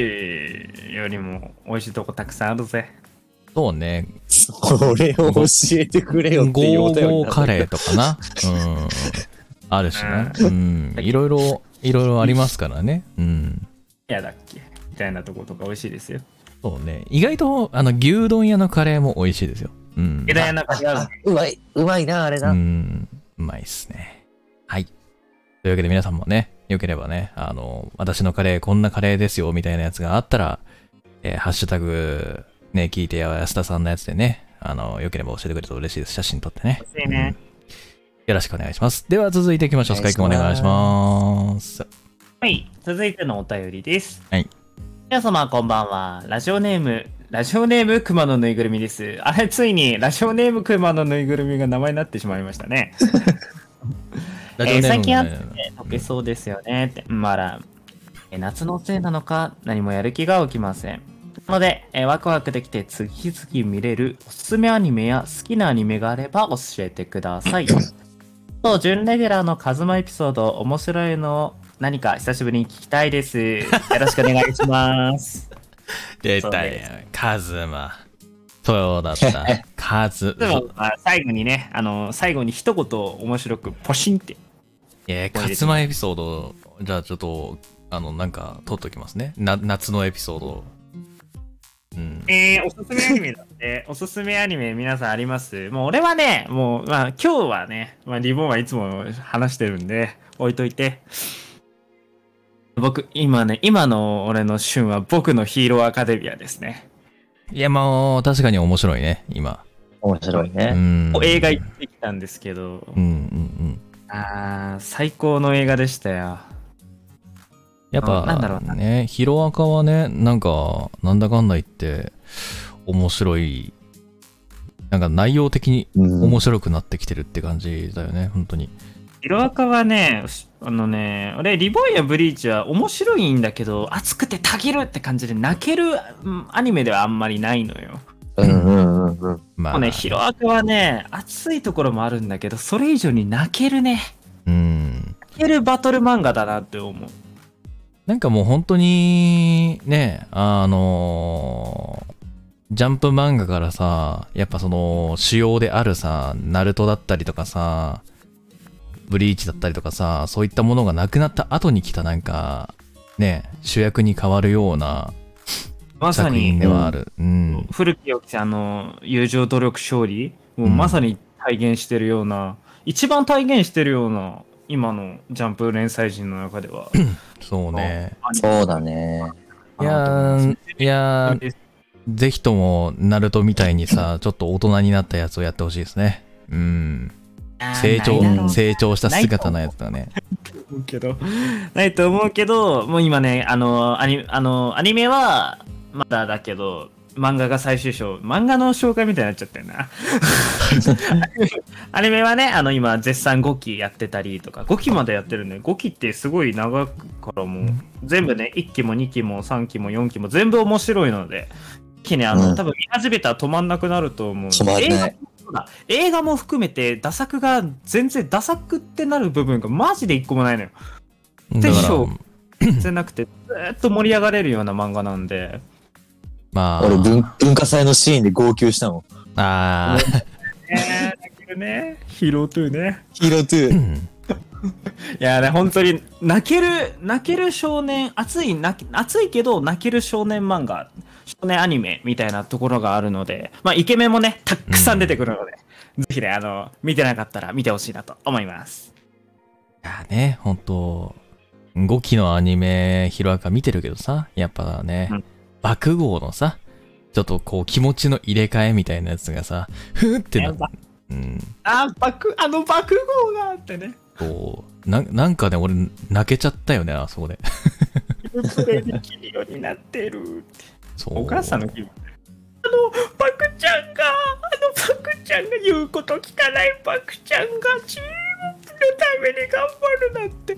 よりも美味しいとこたくさんあるぜ。そうね。これを教えてくれよっていうおゴーゴー便りなんだカレーとかな。うん。あるしな。うん。いろいろ、いろいろありますからね。うん。やだっけ？みたいなとことか美味しいですよ。そうね。意外と、あの、牛丼屋のカレーも美味しいですよ。うん。枝屋のカレーうまい、うまいな、あれな。うん。うまいっすね。はい。というわけで皆さんもね、よければね、あの、私のカレーこんなカレーですよ、みたいなやつがあったら、えーハッシュタグ、ね、聞いてや安田さんのやつでね、あの、よければ教えてくれると嬉しいです。写真撮ってね。ねうんよろしくお願いします。では続いていきましょう。スカイ君お願いします。はい、続いてのお便りです。はい。皆様こんばんは。ラジオネーム、ラジオネーム熊のぬいぐるみです。あれ、ついにラジオネーム熊のぬいぐるみが名前になってしまいましたね。ラジオネーム最近あっねて解けそうですよねって。まだ、えー夏のせいなのか何もやる気が起きません。なので、えーワクワクできて次々見れるおすすめアニメや好きなアニメがあれば教えてください。と、準レギュラーのカズマエピソード面白いのを何か久しぶりに聞きたいです。よろしくお願いします。出たよ。カズマ。そうだった。カズでも、まあ最後にね、あの、最後に一言面白くポシンって。えー、カツマエピソード、じゃあちょっと、あの、なんか、取っときますね。な、夏のエピソード。うん。えー、おすすめアニメだって、おすすめアニメ皆さんあります？もう俺はね、もう、まあ今日はね、まあリボンはいつも話してるんで、置いといて。僕、今ね、今の俺の旬は僕のヒーローアカデミアですね。いや、もう、確かに面白いね、今。面白いうね。ん。映画行ってきたんですけど、うんうんうん。あー、最高の映画でしたよ。やっぱ、あなんだろうなね、ヒロアカはね、なんか、なんだかんだ言って、面白い、なんか内容的にうん面白くなってきてるって感じだよね、本当に。ヒロアカはね、あのね、俺、リボンやブリーチは面白いんだけど、熱くてたぎるって感じで泣けるうんアニメではあんまりないのよ。うんうんうんうん。まもうね、ヒロアカはね、熱いところもあるんだけど、それ以上に泣けるね。うん。泣けるバトル漫画だなって思う。なんかもう本当に、ね、あのジャンプ漫画からさ、やっぱその、主要であるさ、ナルトだったりとかさ、ブリーチだったりとかさ、そういったものがなくなった後に来たなんか、ね、主役に変わるようなまさ作品にで、はある。うん。古き良きあの、友情努力勝利もうまさに体現してるような、一番体現してるような今のジャンプ連載陣の中では。そうね。そうだね。いやー、いやー、ぜひとも、ナルトみたいにさ、ちょっと大人になったやつをやってほしいですね。うん。成長、成長した姿のやつだね。思うけど、ないと思うけど、もう今ね、あの、アニあのアニメはまだだけど、漫画が最終章、漫画の紹介みたいになっちゃったよな。アニメはね、あの今絶賛5期やってたりとか、5期までやってるんで、5期ってすごい長くからもう、全部ね、1期も2期も3期も4期も全部面白いので、一気にあの、うん多分見始めたら止まんなくなると思う。止まらない。そうだ映画も含めて、ダ作が全然ダ作ってなる部分がマジで一個もないのよ。だからそう、全然なくて、ずーっと盛り上がれるような漫画なんで。まあ、俺文、文化祭のシーンで号泣したもん。あー、ね泣けるね。ヒーロー2ね。ヒーロー2。うんいやね、本当に、泣ける、泣ける少年、熱い、熱いけど泣ける少年漫画、少年アニメみたいなところがあるので、まあ、イケメンもね、たくさん出てくるので、ぜひね、あの、見てなかったら見てほしいなと思います。いやね、ほんと、5期のアニメ、ヒロアカ見てるけどさ、やっぱね、うん爆豪のさ、ちょっとこう気持ちの入れ替えみたいなやつがさ、ふーってなやば、うん、あ、爆、あの爆豪があってね。こう、ななんかね、俺泣けちゃったよね、あそこで。プレイできるようになってる。お母さんの気分。あの、パクちゃんが、あのパクちゃんが言うこと聞かないパクちゃんがチームのために頑張るなんて。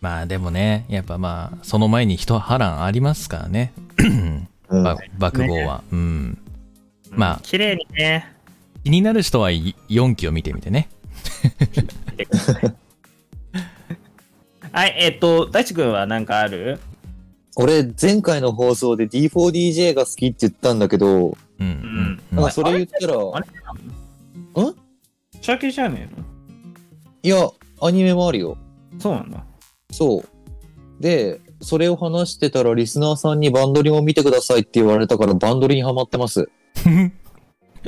まあでもね、やっぱまあ、その前に一波乱ありますからね。うんば爆豪は。うん。まあ綺麗にね、気になる人は4期を見てみてね。はい、えっ、と、大地君は何かある？俺、前回の放送で D4DJ が好きって言ったんだけど、うん。んうん。なんかそれ言ったら、あれ？ん？シャケじゃねえの？いや、アニメもあるよ。そうなんだ。。そう。で、それを話してたら、リスナーさんにバンドリも見てくださいって言われたから、バンドリにハマってます。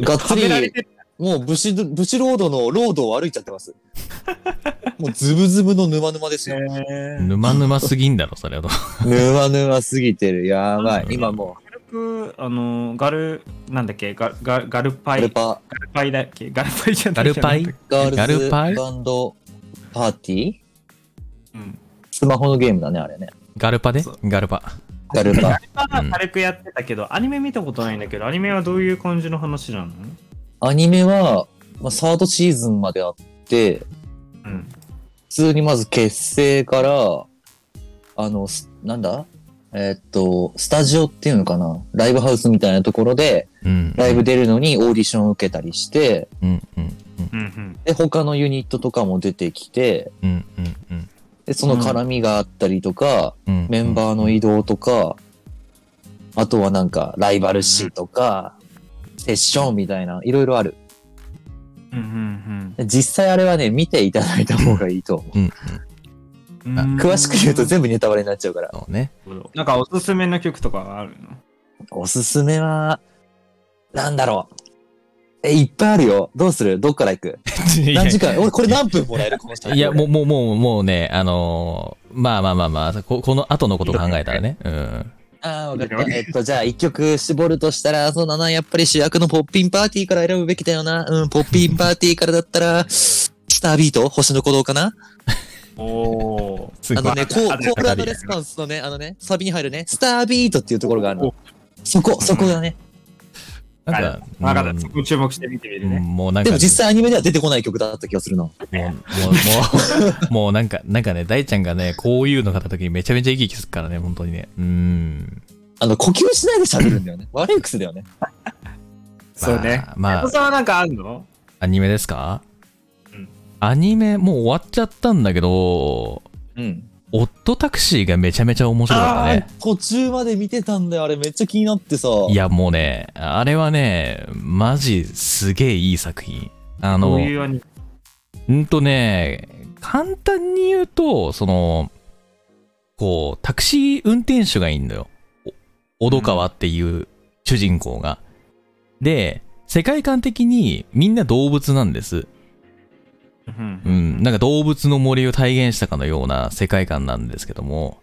がっつはめられり、てるもう武士、武士ロードのロードを歩いちゃってます。もうズブズブの沼沼ですよ。沼沼すぎんだろ、それは。沼沼すぎてる。やばい。うん今も軽く、あの、ガル、なんだっけ、ガガガルパう、イ、ガルパ、ガルパイだっけ？ガルパイじゃないガルパイ？ガルズルパイ？バンドパーティー？うん。スマホのゲームだね、あれね。ガルパで？そうガルパ。ガルパ。は軽くやってたけど、アニメ見たことないんだけど、アニメはどういう感じの話なの？アニメは、まあ、サードシーズンまであって、うん。普通にまず結成から、あの、すなんだ？えーっと、スタジオっていうのかな？ライブハウスみたいなところで、うん。ライブ出るのにオーディションを受けたりして、うんうん。で、他のユニットとかも出てきて、うんうんうんで、その絡みがあったりとか、うん。メンバーの移動とか、あとはなんか、ライバル視とか、セッションみたいな、いろいろある。うんうん実際あれはね、見ていただいた方がいいと思う。うんうん。うん。あ詳しく言うと全部ネタバレになっちゃうから。そうね。なんかおすすめの曲とかはあるの？おすすめは、なんだろう。え、いっぱいあるよ。どうする？どっから行く？何時間？俺、これ何分もらえる？この人いや、もう、もう、もう、もうね、あのーまあまあまあまあ、ここの後のこと考えたらね。うん。ああ、わかった。えっと、じゃあ一曲絞るとしたら、そうだな、やっぱり主役のポッピンパーティーから選ぶべきだよな。うん、ポッピンパーティーからだったら、スタービート？星の鼓動かな？おおすごいあのね、コーあコーラのレスポンスのね、あのね、サビに入るね、スタービートっていうところがあるの。そこ、そこだね。なんか、わかった。注目して見てみるうんね。もうなんか、でも実際アニメでは出てこない曲だった気がするな。もう、もう、もう、もうなんか、なんかね、大ちゃんがね、こういうの買った時にめちゃめちゃ生き生きするからね、本当にね。うん。あの、呼吸しないで喋るんだよね。悪い癖だよね。そうね。まあまあ、さんはなんかあるの？アニメですか？うんアニメ、もう終わっちゃったんだけど、うん。オットタクシーがめちゃめちゃ面白かったね。途中まで見てたんだよ。あれめっちゃ気になってさ。いや、もうね、あれはね、マジすげえいい作品。あの、どうんとね、簡単に言うと、その、こう、タクシー運転手がいいんだよ。お小戸川っていう主人公が。で、世界観的にみんな動物なんです。うん、なんか動物の森を体現したかのような世界観なんですけども、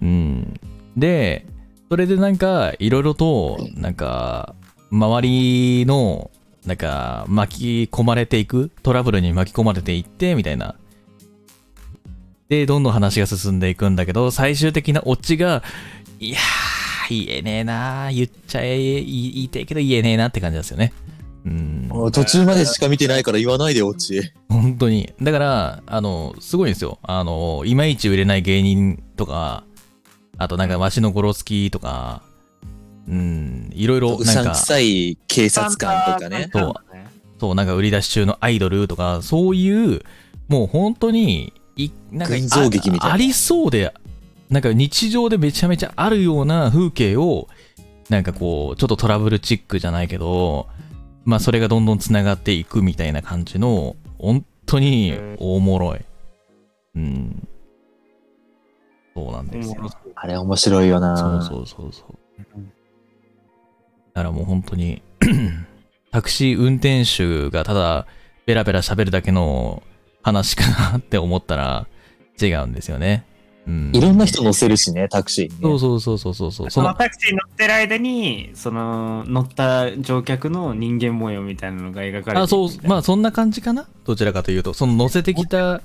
うん。で、それでなんか、いろいろと、なんか、周りの、なんか、巻き込まれていく、トラブルに巻き込まれていって、みたいな。で、どんどん話が進んでいくんだけど、最終的なオチが、いやー、言えねえな言っちゃえ、言いたいけど言えねえなって感じですよね。うん。途中までしか見てないから言わないで、オチ。本当に。だから、あの、すごいんですよ。あの、いまいち売れない芸人とか、あとなんか、わしのゴロスキとか、うん、いろいろ、うさんなんか、くさい警察官とかね。そうそう、なんか売り出し中のアイドルとか、そういう、もう本当に、いなんか群像劇みたいなあありそうで、なんか日常でめちゃめちゃあるような風景を、なんかこう、ちょっとトラブルチックじゃないけど、まあそれがどんどん繋がっていくみたいな感じの、本当におもろい。うん。そうなんですよ。あれ面白いよなそうそうそうそう。だからもう本当に、タクシー運転手がただベラベラ喋るだけの話かなって思ったら違うんですよね。うん。いろんな人乗せるしね、タクシーに、ね。そうそうそうそうそうそう。そのタクシーに乗ってる間に、その乗った乗客の人間模様みたいなのが描かれてあ、そうまあそんな感じかな？どちらかというと、その乗せてきた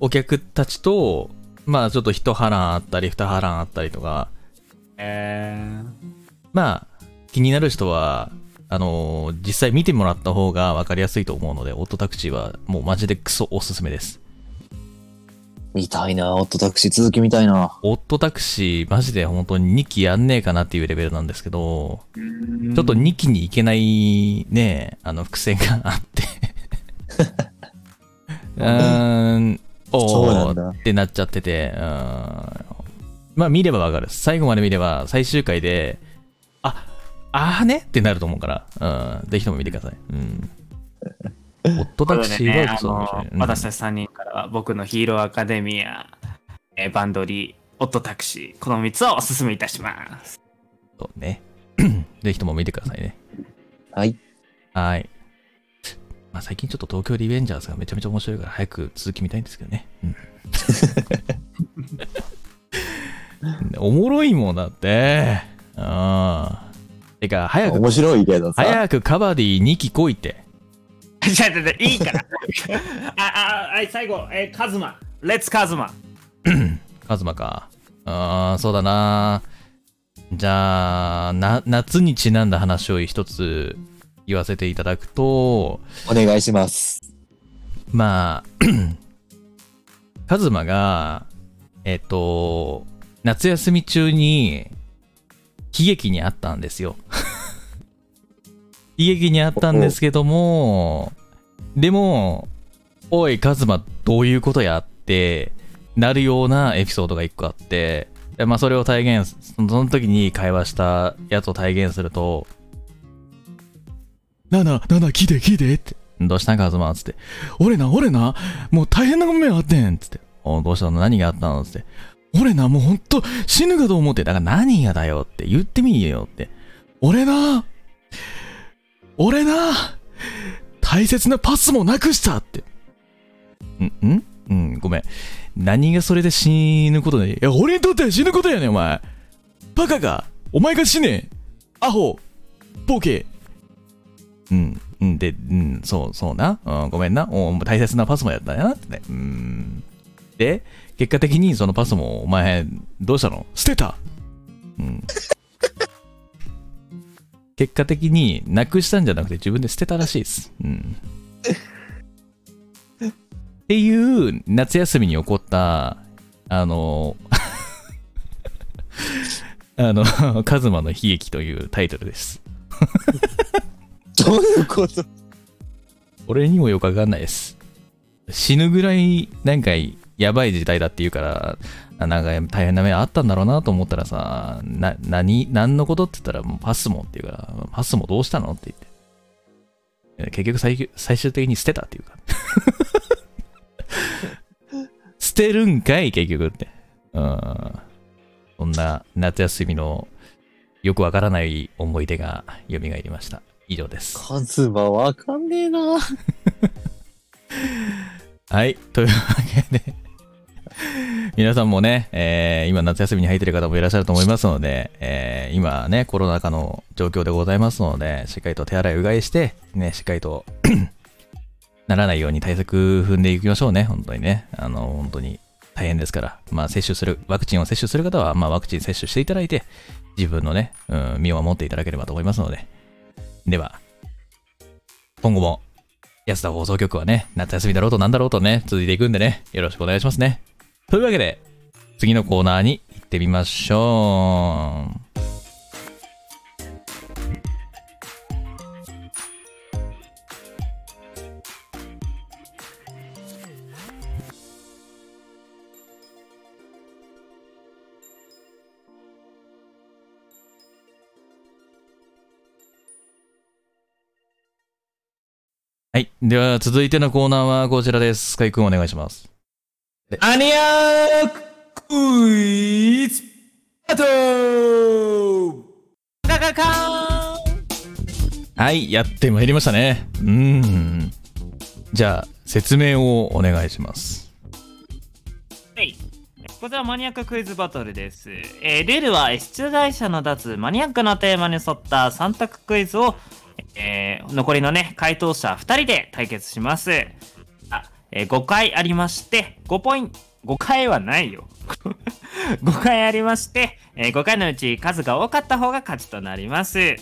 お客たちと、まあちょっと一波乱あったり二波乱あったりとか、えー、まあ気になる人は、あのー実際見てもらった方が分かりやすいと思うので、オットタクシーはもうマジでクソおすすめです。見たいな、オットタクシー続き見たいな。オットタクシーマジで本当に2期やんねえかなっていうレベルなんですけど、ちょっと2期に行けないね、あの伏線があって。うーん、おそうなんだーってなっちゃってて、うーんまあ見ればわかる。最後まで見れば最終回で、あ、あーねってなると思うから、うん、ぜひとも見てください。うん。オットタクシーはクソ面白い。うん私たち3人からは僕のヒーローアカデミア、えーバンドリー、オットタクシー、この3つをおすすめいたします。そうね。ぜひとも見てくださいね。はい。はい。まあ、最近ちょっと東京リベンジャーズがめちゃめちゃ面白いから早く続き見たいんですけどね。うん、おもろいもんだって。うん。てか、早く、面白いけどさ。早くカバディ2期来いって。じゃあ、じゃあいいから。あ、あ、あ、最後、えーカズマ。レッツカズマ。カズマか。あー、そうだな。じゃあ、な、夏にちなんだ話を一つ言わせていただくと、お願いします。まあ、カズマが、えっと、夏休み中に悲劇にあったんですよ。悲劇にあったんですけども、でも、おい、カズマ、どういうことやって、なるようなエピソードが一個あって、でまあ、それを体現、その時に会話したやつを体現すると、なあなあ、なあなあ、聞いて聞いてって。どうしたんカズマつって。俺な、俺な、もう大変な目あってんつって。おどうしたの？何があったの？つって。俺な、もうほんと死ぬかと思って。だから何がだよって言ってみーよって。俺な、俺な、大切なパスもなくしたって。んんうん、ごめん。何がそれで死ぬことで。い？や、俺にとっては死ぬことやねん、お前。バカか？お前が死ねアホボケうん、うん、で、うん、そう、そうな。うん、ごめんな。お大切なパスもやったなってね。うん。で、結果的にそのパスもお前、どうしたの？捨てたうん。結果的になくしたんじゃなくて自分で捨てたらしいです。うん。っていう夏休みに起こった、あの、あの、カズマの悲劇というタイトルです。どういうこと？俺にもよくわかんないです。死ぬぐらい、なんか、やばい時代だっていうから、あなんか大変な目あったんだろうなと思ったらさ、な、何、何のことって言ったら、もうパスモっていうから、パスモどうしたのって言って。結局最最終的に捨てたっていうか。捨てるんかい、結局って。うん。そんな夏休みのよくわからない思い出が蘇りました。以上です。カズマわかんねえな。はい。というわけで、皆さんもね、えー今夏休みに入ってる方もいらっしゃると思いますので、えー今ね、コロナ禍の状況でございますので、しっかりと手洗いうがいして、ね、しっかりと ならないように対策踏んでいきましょうね、本当にね。あの、本当に大変ですから。まあ、接種する、ワクチンを接種する方は、まあ、ワクチン接種していただいて、自分のね、うん、身を守っていただければと思いますので。では、今後も、安田放送局はね、夏休みだろうとなんだろうとね、続いていくんでね、よろしくお願いしますね。というわけで、次のコーナーに行ってみましょう。はい。では、続いてのコーナーはこちらです。スカイくんお願いします。アニアクイズバトルカカカはい、やってまいりましたね。うん。じゃあ、説明をお願いします。はい。こちらマニアッククイズバトルです。えールールは出題者の脱マニアックなテーマに沿った3択クイズを、えー残りのね、回答者2人で対決します。あえー5回ありまして、5ポイント、5回はないよ。5回ありまして、え5回のうち数が多かった方が勝ちとなります。え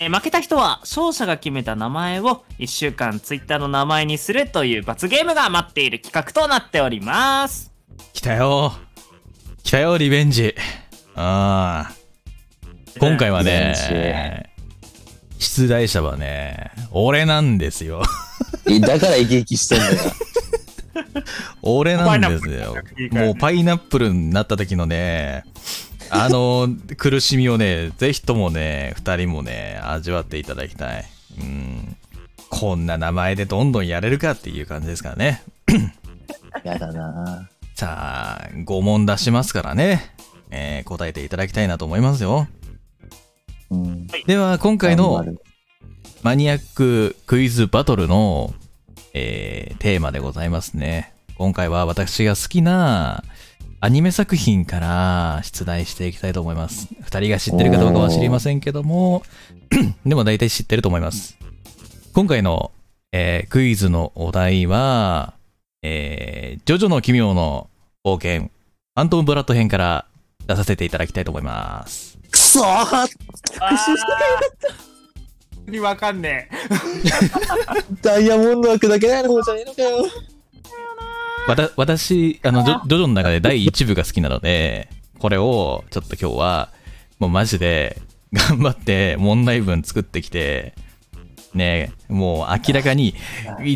ー負けた人は勝者が決めた名前を1週間ツイッターの名前にするという罰ゲームが待っている企画となっております。来たよ来たよ、リベンジ。ああ。今回はね、出題者はね、俺なんですよ。えだから生き生きしてんだよ。俺なんですよもうパイナップルになった時のね、あの苦しみをね、ぜひともね、二人もね、味わっていただきたい。うん。こんな名前でどんどんやれるかっていう感じですからね。やだなさあ、5問出しますからね、えー答えていただきたいなと思いますよ。うん。では、今回のマニアッククイズバトルの、えーテーマでございますね。今回は私が好きなアニメ作品から出題していきたいと思います。二人が知ってるかどうかは知りませんけども、でも大体知ってると思います。今回の、えークイズのお題は、えージョジョの奇妙の冒険、ファントムブラッド編から出させていただきたいと思います。くそー にわかんねえ。ダイヤモンド枠だけないの方じゃねえのかよ。わた私、あの、ジョジョジョの中で第1部が好きなので、これをちょっと今日は、もうマジで頑張って問題文作ってきて、ねもう明らかに、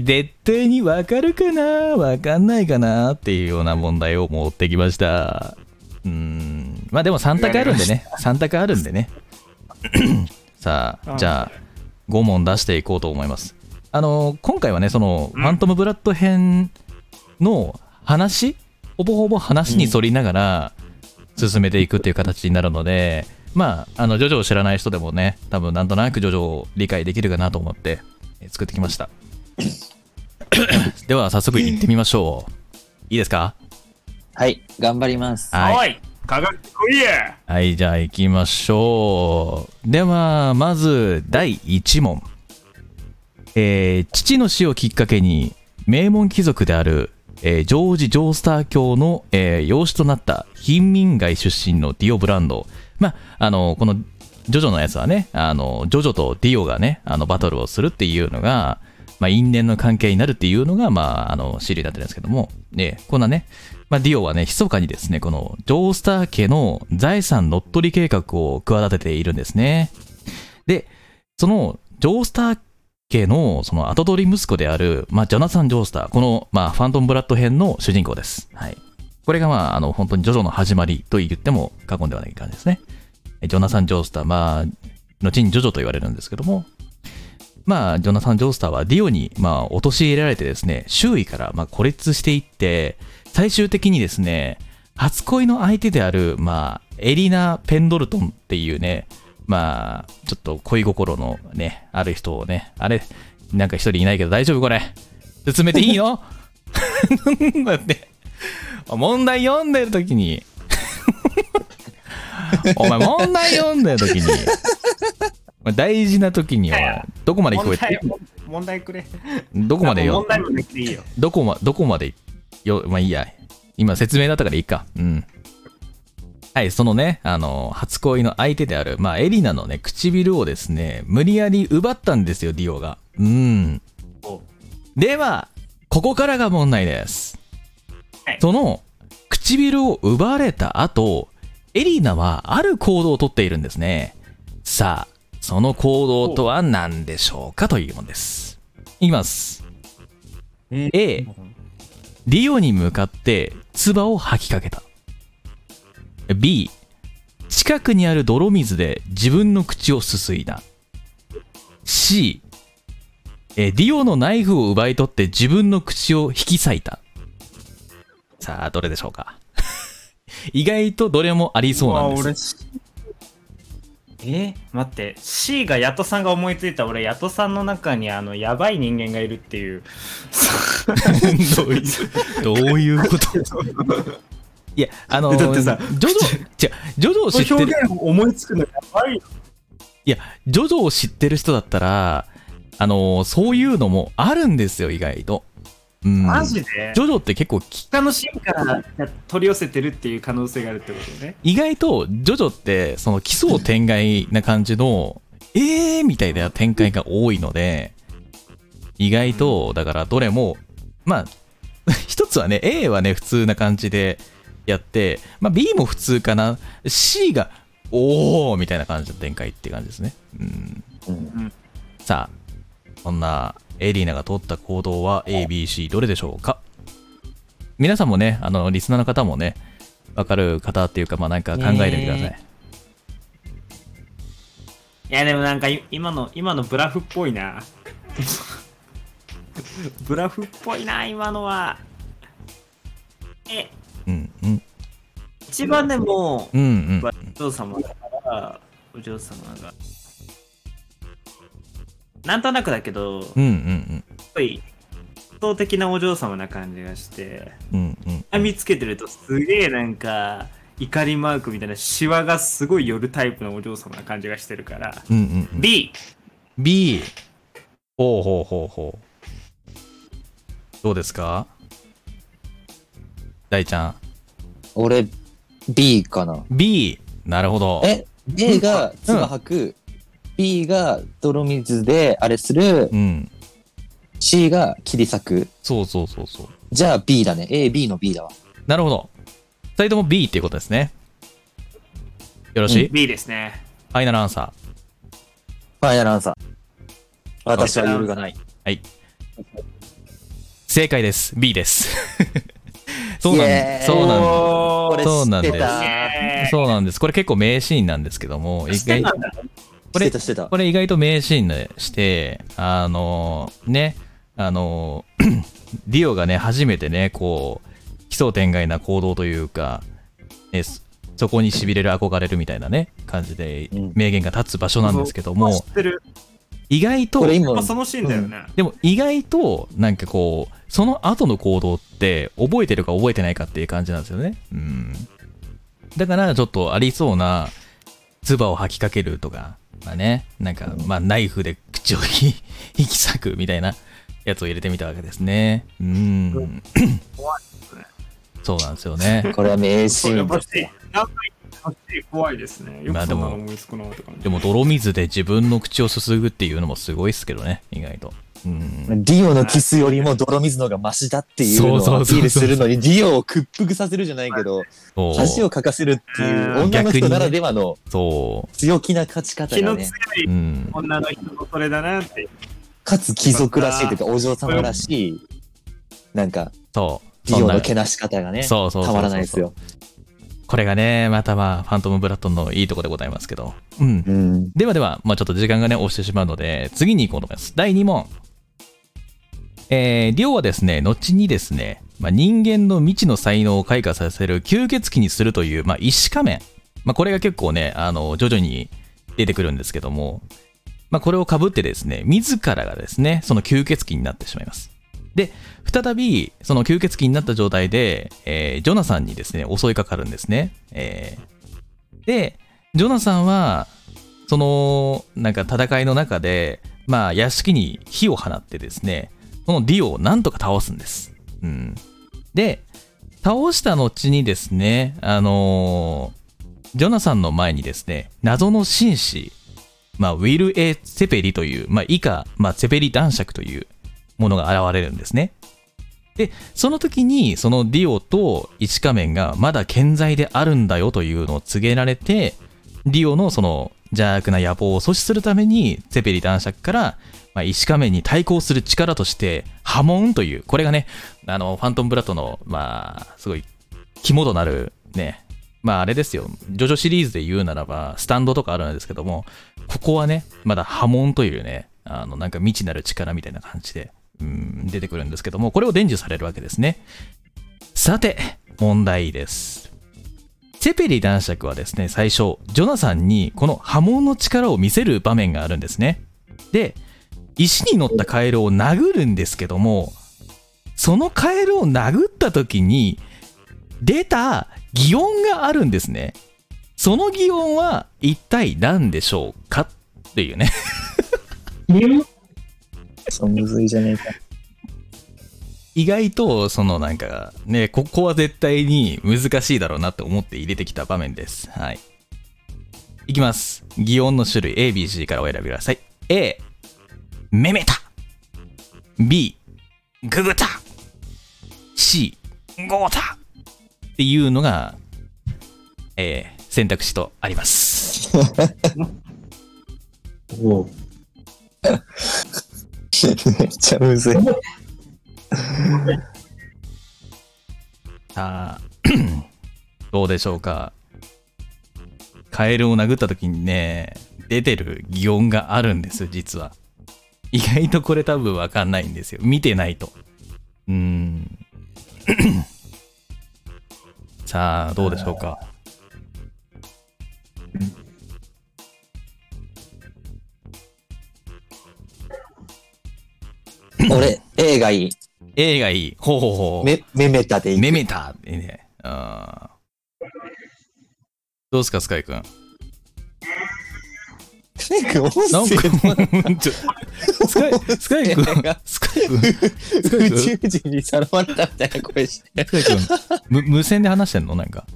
絶対にわかるかなわかんないかなっていうような問題を持ってきました。うーん、まあでも3択あるんでね、3択あるんでね。さあ、じゃあ、5問出していこうと思います。あの、今回はね、その、ファントムブラッド編の話ほぼほぼ話に沿りながら進めていくっていう形になるので、まあ、あの、ジョジョを知らない人でもね、多分なんとなくジョジョを理解できるかなと思ってえー作ってきました。では、早速行ってみましょう。いいですか？はい、頑張ります。はい。おい、かかってこいはい、じゃあ行きましょう。では、まず、第1問。えー父の死をきっかけに、名門貴族である、えージョージ・ジョースター教の、えー養子となった貧民街出身のディオ・ブランド。まあ、あの、この、ジョジョのやつはね、あの、ジョジョとディオがね、あの、バトルをするっていうのが、まあ、因縁の関係になるっていうのが、まあ、あの、シリになってるんですけども、ね、こんなね、まあ、ディオはね、密かにですね、このジョースター家の財産乗っ取り計画を企てているんですね。で、そのジョースター家のその後取り息子である、まあ、ジョナサン・ジョースター、この、まあ、ファントム・ブラッド編の主人公です。はい。これが、まあ、あの、本当にジョジョの始まりと言っても過言ではない感じですね。ジョナサン・ジョースター、まあ、後にジョジョと言われるんですけども、まあ、ジョナサン・ジョースターはディオに、まあ、陥れられてですね、周囲から、まあ、孤立していって、最終的にですね、初恋の相手である、まあ、エリナ・ペンドルトンっていうね、まあ、ちょっと恋心のね、ある人をね、あれ、なんか一人いないけど大丈夫これ。進めていいの？だって、問題読んでるときに、お前問題読んでるときに、大事なときには、どこまで聞こ問えて題、問題くれ。どこまでよ？問、題もできていいよ。どこま、どこまでよ、まあいいや。今説明だったからいいか。うん。はい、そのね、あの、初恋の相手である、まあ、エリナのね、唇をですね、無理やり奪ったんですよ、ディオが。うん。では、ここからが問題です。はいその、唇を奪われた後、エリナはある行動をとっているんですね。さあ、その行動とは何でしょうかというものです。いきます。A、ディオに向かって唾を吐きかけた。B、近くにある泥水で自分の口をすすいだ。C、えディオのナイフを奪い取って自分の口を引き裂いた。さあ、どれでしょうか？意外とどれもありそうなんです。え待って。C がヤトさんが思いついた俺ヤトさんの中にあのやばい人間がいるっていう。どういう、どういうこと？いや、あの、だってさジョジョ、じゃジョジョを知ってる、思いつくのやばいよ。いや、ジョジョを知ってる人だったら、あの、そういうのもあるんですよ、意外と。うん。マジで？ジョジョって結構き、他のシーンから取り寄せてるっていう可能性があるってことね意外と、ジョジョって、その奇想天外な感じの、えーみたいな展開が多いので、意外と、だからどれも、まあ、一つはね、A はね、普通な感じでやって、まあ B も普通かな。C が、おーみたいな感じの展開って感じですね。うん。うんさあ、そんなエリーナが取った行動は A、B、C どれでしょうか？皆さんもね、あの、リスナーの方もね、わかる方っていうか、まあなんか考えてみてください。いやでもなんかい今の今のブラフっぽいな。ブラフっぽいな今のは。え。うん、うん、一番でもうん、うん。お嬢様だからお嬢様がなんとなくだけどすうん、うん、ごい圧倒的なお嬢様な感じがしてうん、うん、うん。編みつけてるとすげえなんか怒りマークみたいなシワがすごい寄るタイプのお嬢様な感じがしてるからうん、うん、うん。B B。ほうほうほうほう。どうですか？大ちゃん。俺、B かな。B。なるほど。え、A が唾吐く、B が泥水であれする、うん。C が切り裂く。そうそうそうそう。じゃあ B だね。A、B の B だわ。なるほど。二人とも B っていうことですね。よろしい、B ですねファイナルアンサファイナルアンサー。私は揺るがない。ー。はい。正解です。B です。そうなんイエーイそうなんこれそうなんですそうなんです。これ結構名シーンなんですけども、意外これしてたしてたこ。れ意外と名シーンでして、あのね、あの ディオがね、初めてね、こう、奇想天外な行動というか、ね、そそこに痺れる憧れるみたいなね、感じでうん名言が立つ場所なんですけど知もっ、てる意外とそのシーンだよね、でも意外と、なんかこう、その後の行動って、覚えてるか覚えてないかっていう感じなんですよね。うん。だから、ちょっとありそうな、唾を吐きかけるとか、まあね、なんか、まあ、ナイフで口をひ 引き裂くみたいなやつを入れてみたわけですね。うん。怖いですねそうなんですよね。これは名シーンで怖いですねよくそんなの思いつくなとかねでも、泥水で自分の口をすすぐっていうのもすごいっすけどね、意外と。うん。ディオのキスよりも泥水の方がマシだっていうのをアピールするのに、ディオを屈服させるじゃないけど、恥をかかせるっていう女の人ならではの強気な勝ち方気の強、い。女の人のそれだなってかつ貴族らしいというか、お嬢様らしい、なん。か、そう。ディオのけなし方がね、そうそうそうそうたまらないですよ。これがね、またまあ、ファントム・ブラッドのいいとこでございますけど。うん。うん。ではでは、まあちょっと時間がね、押してしまうので、次に行こうと思います。第2問。えー、リオはですね、後にですね、まあ、人間の未知の才能を開花させる吸血鬼にするという、まあ、石仮面。まあ、これが結構ね、あの、徐々に出てくるんですけども、まあ、これを被ってですね、自らがですね、その吸血鬼になってしまいます。で、再び、その吸血鬼になった状態で、えージョナサンにですね、襲いかかるんですね。えーで、ジョナサンは、その、なんか戦いの中で、まあ、屋敷に火を放ってですね、そのディオをなんとか倒すんです。うん。で、倒した後にですね、あのージョナサンの前にですね、謎の紳士、まあ、ウィル・エ・セペリという、まあ、以下、まあ、セペリ男爵というものが現れるんですね。で、その時に、そのディオと一仮面がまだ健在であるんだよというのを告げられて、ディオのその邪悪な野望を阻止するために、セペリ男爵から、まあ、石仮面に対抗する力として、波紋という、これがね、あの、ファントムブラッドの、まあ、すごい、肝となる、ね、まああれですよ、ジョジョシリーズで言うならば、スタンドとかあるんですけども、ここはね、まだ波紋というね、あの、なんか未知なる力みたいな感じで、うん、出てくるんですけども、これを伝授されるわけですね。さて、問題です。セペリ男爵はですね、最初、ジョナサンにこの波紋の力を見せる場面があるんですね。で、石に乗ったカエルを殴るんですけども、そのカエルを殴った時に、出た擬音があるんですね。その擬音は一体何でしょうかっていうね。そう、むずいじゃねえか。意外と、そのなんか、ね、ここは絶対に難しいだろうなって思って入れてきた場面です。はい。いきます。擬音の種類 A、B、C からお選びください。A、めめた。B、ぐぐた。C、ごーた。っていうのが、えー選択肢とあります。おめっちゃむずい。さあ、どうでしょうか。カエルを殴った時にね、出てる擬音があるんです、実は。意外とこれ多分わかんないんですよ。見てないと。うーん。さあ、どうでしょうか。俺、A がいい。A がいい。ほうほうほう。め、めめたでいい。めめたってね。どうすか、スカイくん。なんか、なんか、ちょスカイ、スカイ スカイくん、スカイくん、宇宙人にさらわれたみたいな声して。スカイ君、む無線で話してんの？なんか。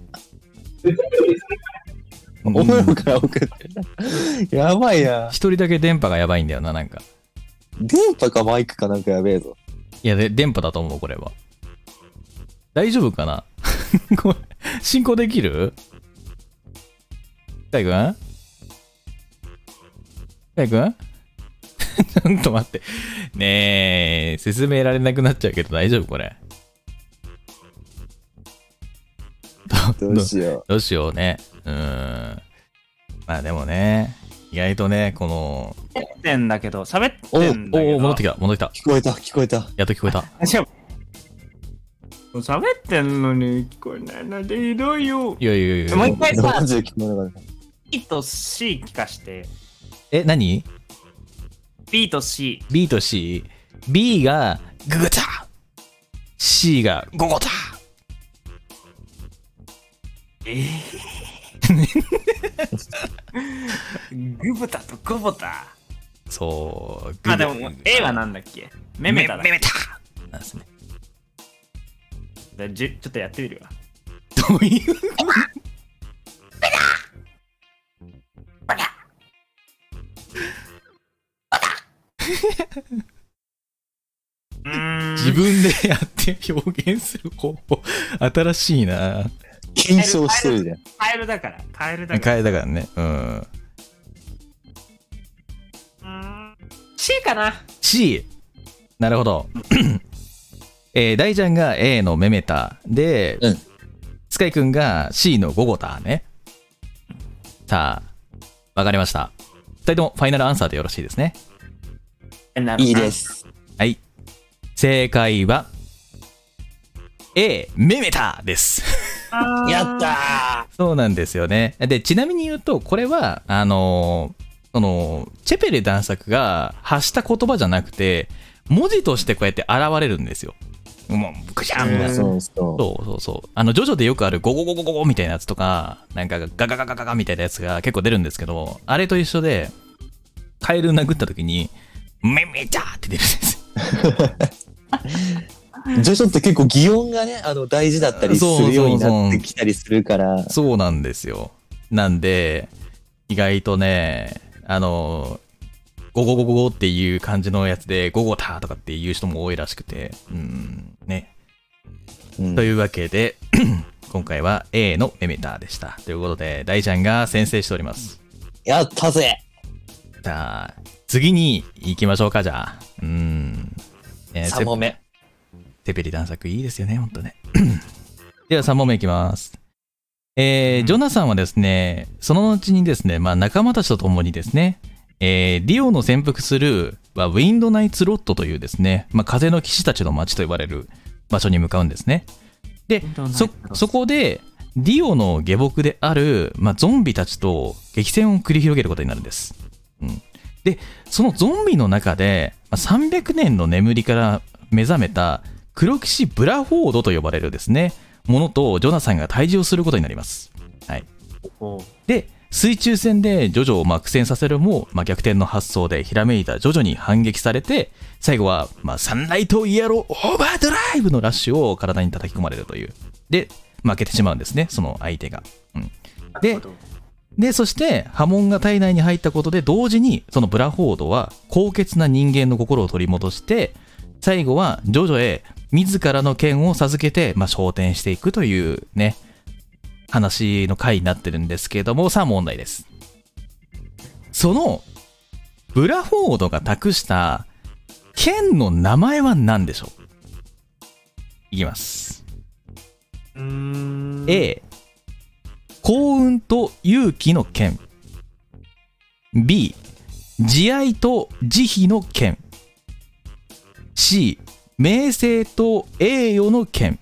お風呂から送ってる。やばいな。一人だけ電波がやばいんだよな、なんか。電波かマイクかなんかやべえぞ。いや、で電波だと思う、これは。大丈夫かな？これ、進行できる？スカイ君？スカイ君？ちょっと待って。ねえ、進められなくなっちゃうけど大丈夫これ？どうしよどうしようね。うーん。まあでもね、意外とね、この、喋ってんだけど、喋っておんだけど。お戻ってきた、戻ってきた。う。聞こえた、聞こえた。やっと聞こえた。喋ってんのに聞こえないのでひどいよ。いやいやいやもう一回さマジで聞こえなかった。B と C 聞かして。え、何？B と C。?B と C。B がググタ !C がゴゴタえー、グブタとゴボタ。そう。グあ、でも A はなんだっけ？メメタだメメタなんですね。でじゅちょっとやってみるわ。どういううー自分でやって表現する方法、新しいな。検証してるじゃん。カエルだから。カエルだから。変えたからね。うん。うーん C かな C。なるほど。えー大ちゃんが A のメメタで、うんスカイくんが C のゴゴタね。さあ、わかりました。二人ともファイナルアンサーでよろしいですね。いいで。す。はい。正解は、A、メメタです。やったそうなんですよね。で、ちなみに言うと、これは、あのーその、チェペレ男爵が発した言葉じゃなくて、文字としてこうやって現れるんですよ。もう、ぐしゃんみたいな。そうそう。そうそうそう。あの、ジョジョでよくあるゴゴゴゴゴゴみたいなやつとか、なんかガガガガガガみたいなやつが結構出るんですけど、あれと一緒で、カエル殴った時に、めめちゃーって出るんですよ。ジョジョって結構擬音がね、あの、大事だったりするようになってきたりするから。そうなんですよ。なんで、意外とね、あの、ゴゴゴゴゴっていう感じのやつで、ゴゴターとかっていう人も多いらしくて、うん、ね。うんというわけで、今回は A のメメターでした。ということで、大ちゃんが先制しております。やったぜじゃあ、次に行きましょうか、じゃあ。うん。えー !3 問目。セペリ探索いいですよね、ほんとね。では3問目いきます。えージョナサンはですね、その後にですね、まあ仲間たちと共にですね、えーディオの潜伏する、まあウィンドナイツロットというですね、まあ風の騎士たちの町と呼ばれる場所に向かうんですね。で、そ、そこで、ディオの下僕である、まあ、ゾンビたちと激戦を繰り広げることになるんです。うん、で、そのゾンビの中で、まあ300年の眠りから目覚めた黒騎士ブラフォードと呼ばれるですね、ものとジョナサンが対峙をすることになります。はい。で、水中戦でジョジョをまあ苦戦させるも、まあ、逆転の発想でひらめいたジョジョに反撃されて、最後は、まあ、サンライトイエローオーバードライブのラッシュを体に叩き込まれるという。で、負けてしまうんですね、その相手が。うん、で、で、そして波紋が体内に入ったことで同時にそのブラフォードは高潔な人間の心を取り戻して最後はジョジョへ自らの剣を授けて、まあ、昇天していくというね話の回になってるんですけれどもさあ問題です。そのブラフォードが託した剣の名前は何でしょう？いきます。A 幸運と勇気の剣。B 慈愛と慈悲の剣。C 名声と栄誉の剣。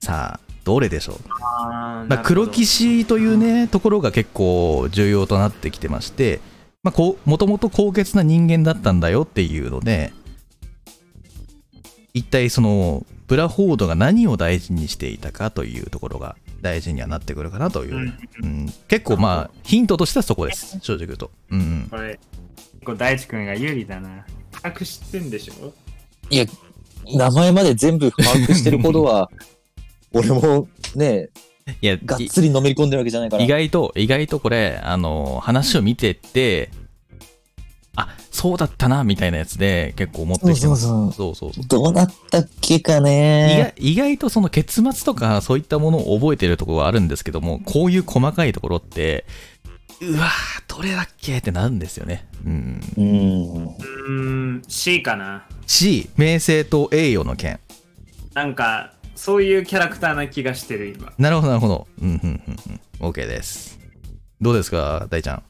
さあどれでしょう？まあ、黒騎士というねところが結構重要となってきてましてまあこうもともと高潔な人間だったんだよっていうので一体そのブラフォードが何を大事にしていたかというところが大事にはなってくるかなという、うん。結構まあヒントとしてはそこです。正直言うと、うんうん、これ結構大地君が有利だな。把握してんでしょ？いや、名前まで全部把握してるほどは、俺もね、いやがっつりのめり込んでるわけじゃないから。意外と意外とこれあの話を見てってあそうだったなみたいなやつで結構思ってきてます。そうそうそう。そうどうなったっけか意ね外。意外とその結末とかそういったものを覚えてるところはあるんですけどもこういう細かいところってうわーどれだっけってなるんですよね。うん。うん。うーん。C かな。C 名声と栄誉の件なんかそういうキャラクターな気がしてる今。なるほどなるほど。うんうんうんうん。OK です。どうですか大ちゃん？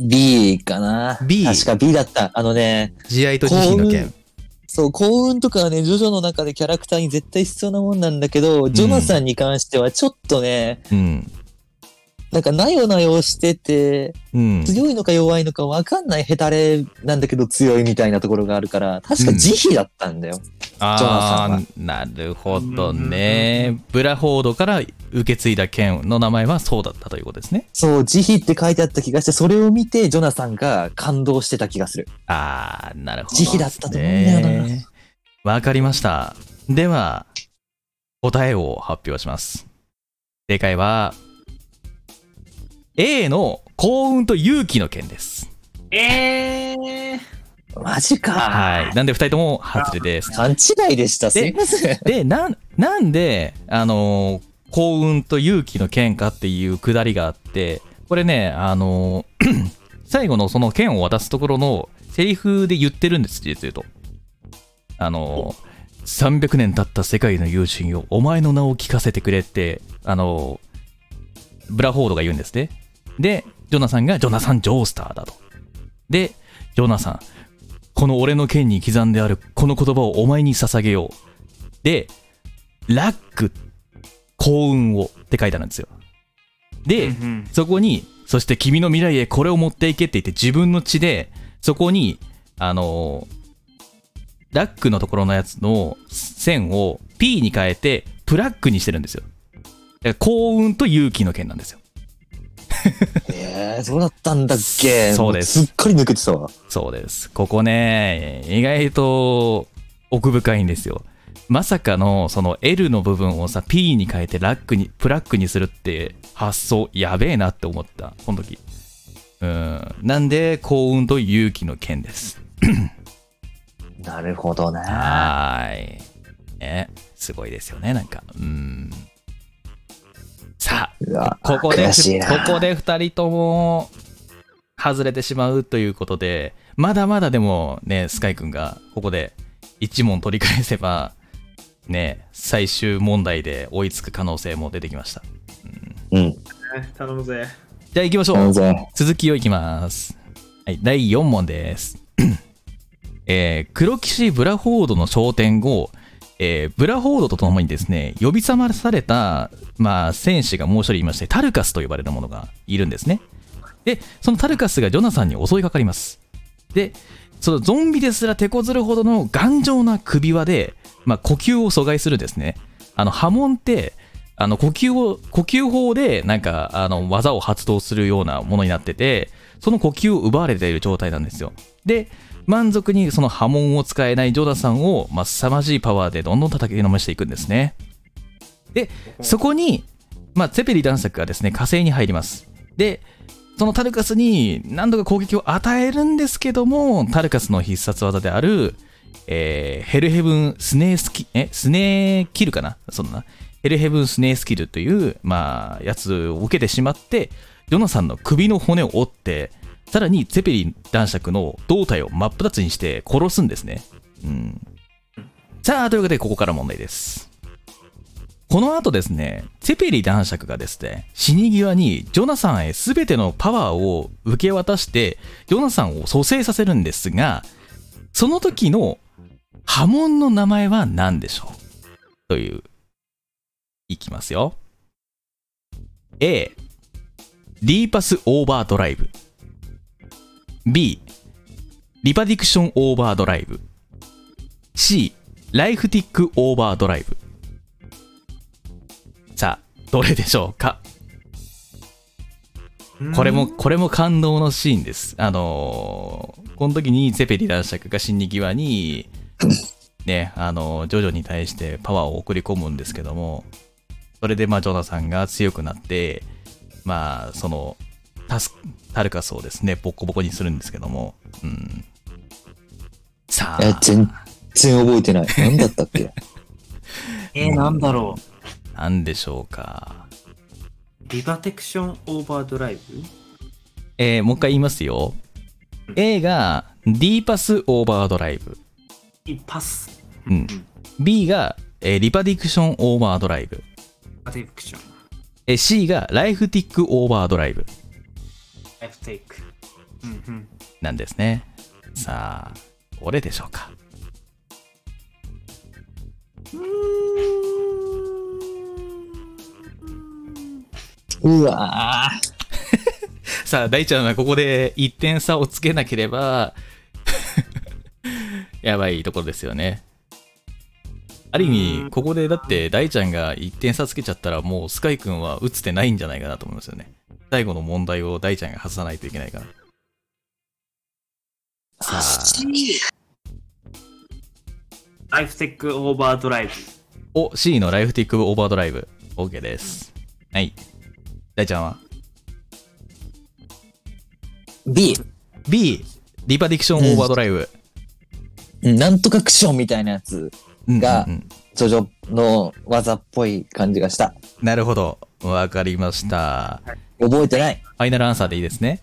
B かな。B 確か B だった。あのね、慈愛と慈悲の件そう、幸運とかはね、ジョジョの中でキャラクターに絶対必要なもんなんだけど、ジョナサンに関してはちょっとね、うんなんかなよなよしてて、うん強いのか弱いのかわかんないヘタレなんだけど強いみたいなところがあるから、確か慈悲だったんだよ。ジョナサンはああなるほどねブラフォードから受け継いだ剣の名前はそうだったということですねそう、慈悲って書いてあった気がして、それを見てジョナサンが感動してた気がする。ああ、なるほど、慈悲だったと思うんだよなねわかりました。では、答えを発表します。正解は、A の幸運と勇気の件です。えー、マジか。はい。なんで二人とも外れです。勘違いでした。すいません。で、なん、なんで、あのー幸運と勇気の剣かっていうくだりがあって、これね、あのー 最後のその剣を渡すところのセリフで言ってるんです、実言うと。あのー300年経った世界の友人よ、お前の名を聞かせてくれって、あのーブラフォードが言うんですね。で、ジョナサンがジョナサン・ジョースターだと。で、ジョナサン、この俺の剣に刻んであるこの言葉をお前に捧げよう。で、ラック、幸運をって書いてあるんですよ。で、うんそこに、そして君の未来へこれを持っていけって言って自分の血で、そこに、あのラックのところのやつの線を P に変えて、プラッグにしてるんですよ。だから幸運と勇気の剣なんですよ。えー、そうだったんだっけ？そうです。もすっかり抜けてたわ。そうです。ここね、意外と奥深いんですよ。まさかのその L の部分をさ P に変えてラックにプラックにするって発想やべえなって思った。この時。うん。なんで幸運と勇気の剣です。なるほどね。はーい。ね。すごいですよねなんか。うんさあここでここで2人とも外れてしまうということでまだまだでもねスカイ君がここで1問取り返せばね最終問題で追いつく可能性も出てきましたうん。頼むぜ。じゃあ行きましょう続きをいきます。はい、第4問です。えー黒騎士ブラフォードの昇天後、えーブラフォードとともにですね、呼び覚まされた、まあ、戦士がもう一人いまして、タルカスと呼ばれるものがいるんですね。で、そのタルカスがジョナサンに襲いかかります。で、そのゾンビですら手こずるほどの頑丈な首輪で、まあ、呼吸を阻害するですね。あの波紋って、あの呼吸を呼吸法でなんかあの技を発動するようなものになっててその呼吸を奪われている状態なんですよで満足にその波紋を使えないジョナサンを、まあ、凄まじいパワーでどんどん叩きのめしていくんですね。でそこに、まあ、ツェペリ男爵がですね火星に入ります。でそのタルカスに何度か攻撃を与えるんですけどもタルカスの必殺技である、えーヘルヘブンスネースキえスネーキルかな？そんな。ヘルヘブンスネースキルという、まあ、やつを受けてしまって、ジョナサンの首の骨を折って、さらにゼペリン男爵の胴体を真っ二つにして殺すんですね。うん。さあ、というわけでここから問題です。この後ですね、ツェペリ男爵がですね、死に際にジョナサンへ全てのパワーを受け渡して、ジョナサンを蘇生させるんですが、その時の波紋の名前は何でしょう？といういきますよ。A、リーパスオーバードライブ。B、リパディクションオーバードライブ。C、ライフティックオーバードライブ。さあ、どれでしょうか？これも、これも感動のシーンです。あのーこの時にゼペリ男爵が死に際に、ね、あのージョジョに対してパワーを送り込むんですけども、それでまあジョナサンが強くなって、まあそのタスタルカスをですね、ボッコボコにするんですけども、うん。さえ、あ、全然覚えてない。何だったっけ？えー、なんだろなんでしょうか。う。リバテクションオーバードライブえーもう一回言いますよ。A が D パスオーバードライブ。いいパス。うん。B が、えーリパディクションオーバードライブ。リバテクション。えー C がライフティックオーバードライブライフテイク。うんうん。なんですね。さあ、どれでしょうか。うわさあ、大ちゃんはここで1点差をつけなければ、やばいところですよね。ある意味、ここでだって大ちゃんが1点差つけちゃったら、もうスカイ君は打つてないんじゃないかなと思いますよね。最後の問題を大ちゃんが外さないといけないから。さあ、ライフテックオーバードライブ。お、C のライフティックオーバードライブ。OK です。はい。大ちゃんは？B。?B、リパディクションオーバードライブ。うんなんとかクションみたいなやつ、うんがうんうんジョジョの技っぽい感じがした。なるほど。わかりました。覚えてない。ファイナルアンサーでいいですね。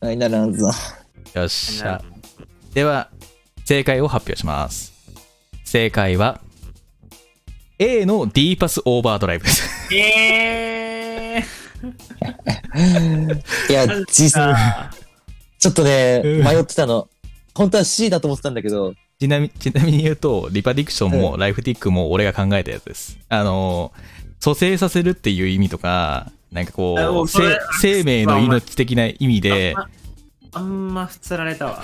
はい、ならず。よっしゃ。では、正解を発表します。正解は、A の D パスオーバードライブです。え いや、ー実ちょっとね、うん迷ってたの。本当は C だと思ってたんだけど、ちなみちなみに言うと、リパディクションもライフティックも俺が考えたやつです。あの、蘇生させるっていう意味とか、なんかこう、生命の命的な意味で、あんま釣られたわ。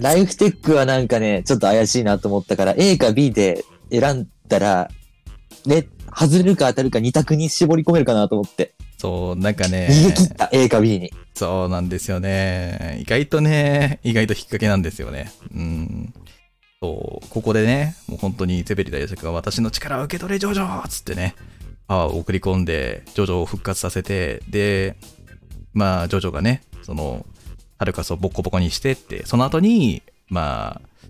ライフテックはなんかね、ちょっと怪しいなと思ったから、A か B で選んだら、ね、外れるか当たるか2択に絞り込めるかなと思って。そう、なんかね、逃げ切った、A か B に。そうなんですよね。意外とね、意外と引っ掛けなんですよね。うん。そう、ここでね、もう本当にゼベリ大作が私の力を受け取れ、ジョジョつってね、パワーを送り込んで、ジョジョを復活させて、で、まあ、ジョジョがね、その、ハルカスをボッコボコにしてって、その後に、まあ、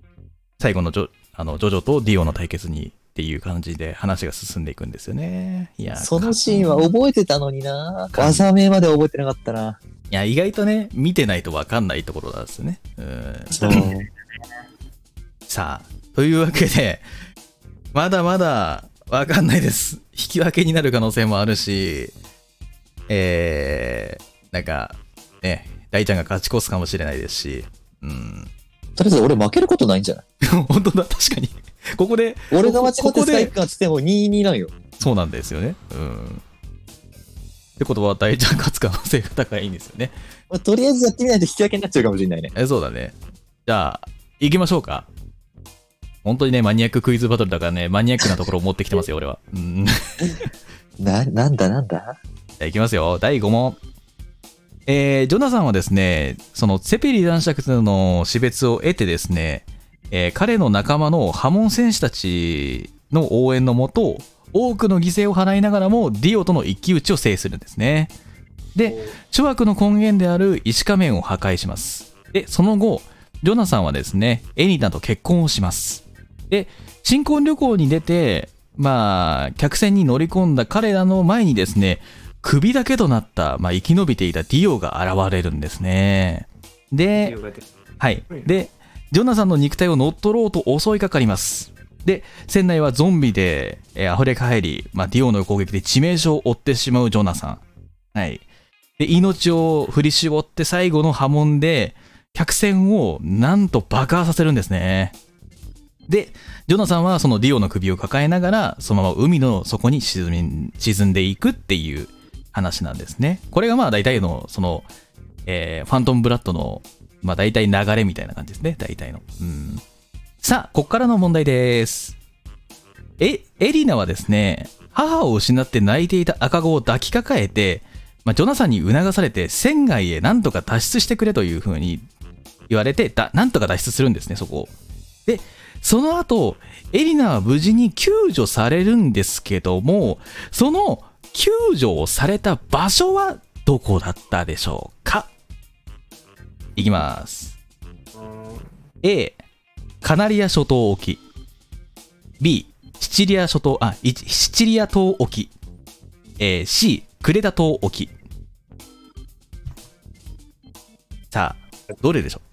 最後のジョあのジョジョとディオの対決にっていう感じで話が進んでいくんですよね。いや、そのシーンは覚えてたのにな技名まで覚えてなかったな。いや、意外とね、見てないと分かんないところなんですよね。うん。そう。さあ、というわけで、まだまだ分かんないです。引き分けになる可能性もあるし、えー、なんか、ね、大ちゃんが勝ち越すかもしれないですし、うん。とりあえず俺負けることないんじゃない？本当だ、確かに。ここで、俺が間違ってスカイプがつっても2-2なんよ。そうなんですよね。うん。ってことは、大ちゃん勝つ可能性が高いんですよね。まあとりあえずやってみないと引き分けになっちゃうかもしれないね。え、そうだね。じゃあ、行きましょうか。本当にね、マニアッククイズバトルだからね、マニアックなところを持ってきてますよ、俺は。うん。じ な、なんだなんだ？ゃあ行きますよ。第5問。えー、ジョナサンはですね、そのセペリ男爵の死別を得てですね、えー彼の仲間の波紋戦士たちの応援のもと、多くの犠牲を払いながらもディオとの一騎打ちを制するんですね。で、諸悪の根源である石仮面を破壊します。で、その後、ジョナサンはですね、エニナと結婚をします。で、新婚旅行に出て、まあ、客船に乗り込んだ彼らの前にですね、首だけとなった、まあ、生き延びていたディオが現れるんですね。で、はい。で、ジョナサンの肉体を乗っ取ろうと襲いかかります。で、船内はゾンビで、えー溢れ返り、まあ、ディオの攻撃で致命傷を負ってしまうジョナサン。はい。で、命を振り絞って最後の波紋で、客船をなんと爆破させるんですね。で、ジョナサンはそのディオの首を抱えながら、そのまま海の底に沈み沈んでいくっていう話なんですね。これがまあ大体の、その、えーファントムブラッドの、まあ大体流れみたいな感じですね。大体の。うん。さあ、こっからの問題です。え、エリナはですね、母を失って泣いていた赤子を抱きかかえて、まあ、ジョナサンに促されて船外へなんとか脱出してくれというふうに言われて、だなんとか脱出するんですね、そこを。で、その後、エリナは無事に救助されるんですけども、その救助をされた場所はどこだったでしょうか？いきます。A、カナリア諸島沖。B、シチリア諸島、あ、シチリア島沖。えー C、クレタ島沖。さあ、どれでしょう？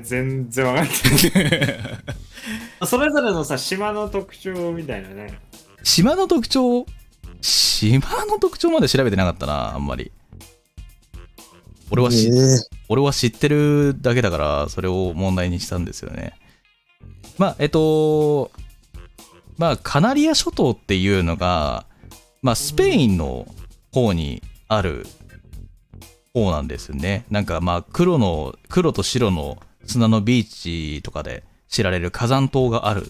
全然わかんない。それぞれのさ、島の特徴みたいなね。う島の特徴、島の特徴まで調べてなかったな、あんまり。俺はし、えー俺は知ってるだけだから、それを問題にしたんですよね。まあ、えっと、まあ、カナリア諸島っていうのが、まあ、スペインの方にある方なんですよね。なんか、まあ、黒の、黒と白の砂のビーチとかで知られる火山島がある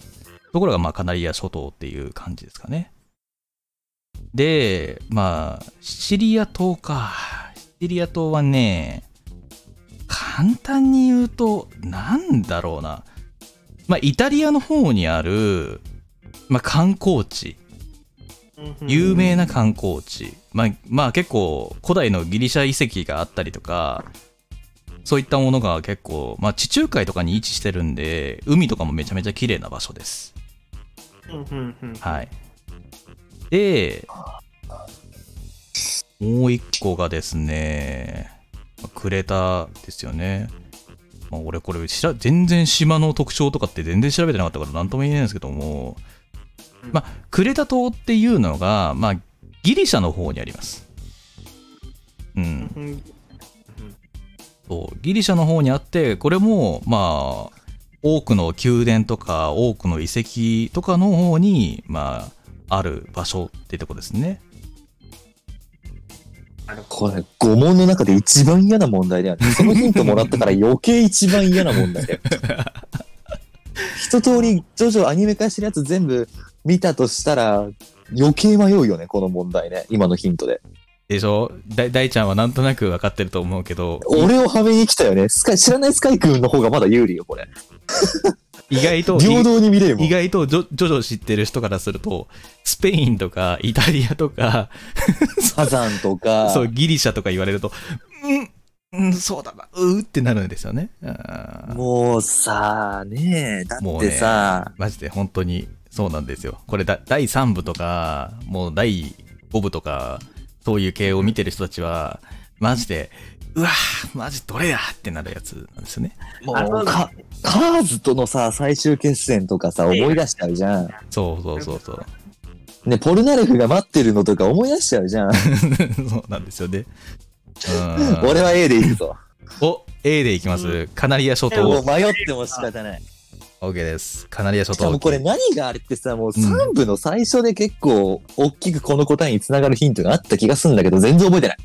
ところが、まあ、カナリア諸島っていう感じですかね。で、まあ、シチリア島か。シチリア島はね、簡単に言うと、なんだろうな。まあ、イタリアの方にある、まあ、観光地。有名な観光地。まあ、まあ、結構、古代のギリシャ遺跡があったりとか、そういったものが結構、まあ、地中海とかに位置してるんで、海とかもめちゃめちゃ綺麗な場所です。はい。で、もう一個がですね、クレタですよね。まあ、俺これ全然島の特徴とかって全然調べてなかったから何とも言えないんですけども、まあ、クレタ島っていうのが、まあ、ギリシャの方にあります。うん。そうギリシャの方にあってこれもまあ多くの宮殿とか多くの遺跡とかの方にまあある場所ってとこですねこれ、5問の中で一番嫌な問題だよね。そのヒントもらったから 余計一番嫌な問題だよ。一通り、ジョジョアニメ化してるやつ全部見たとしたら、余計迷うよね、この問題ね。今のヒントで。でしょ？大大ちゃんはなんとなく分かってると思うけど、俺をはめに来たよね。スカイ、知らないスカイ君の方がまだ有利よ、これ。意外と、平等に見れる意。外とジョジョ知ってる人からすると、スペインとか イタリアとか、サザンとか。そう、ギリシャとか言われると、うん、うん、そうだな、うーってなるんですよね。うんもうさ、ねえ、だってもうねさ、マジで本当にそうなんですよ。これだ第3部とか、もう第5部とか、そういう系を見てる人たちは、マジで、うわーマジどれだってなるやつなんですよね。もうか、カーズとのさ、最終決戦とかさ、思い出しちゃうじゃん。そうそうそうそう。ね、ポルナレフが待ってるのとか思い出しちゃうじゃん。そうなんですよね。う ん俺は A でいくぞ。お A でいきます。カナリア諸島。もう迷っても仕方ない。OK です。カナリア諸島しかも。これ何があれってさ、もう3部の最初で結構大きくこの答えにつながるヒントがあった気がするんだけど、全然覚えてない。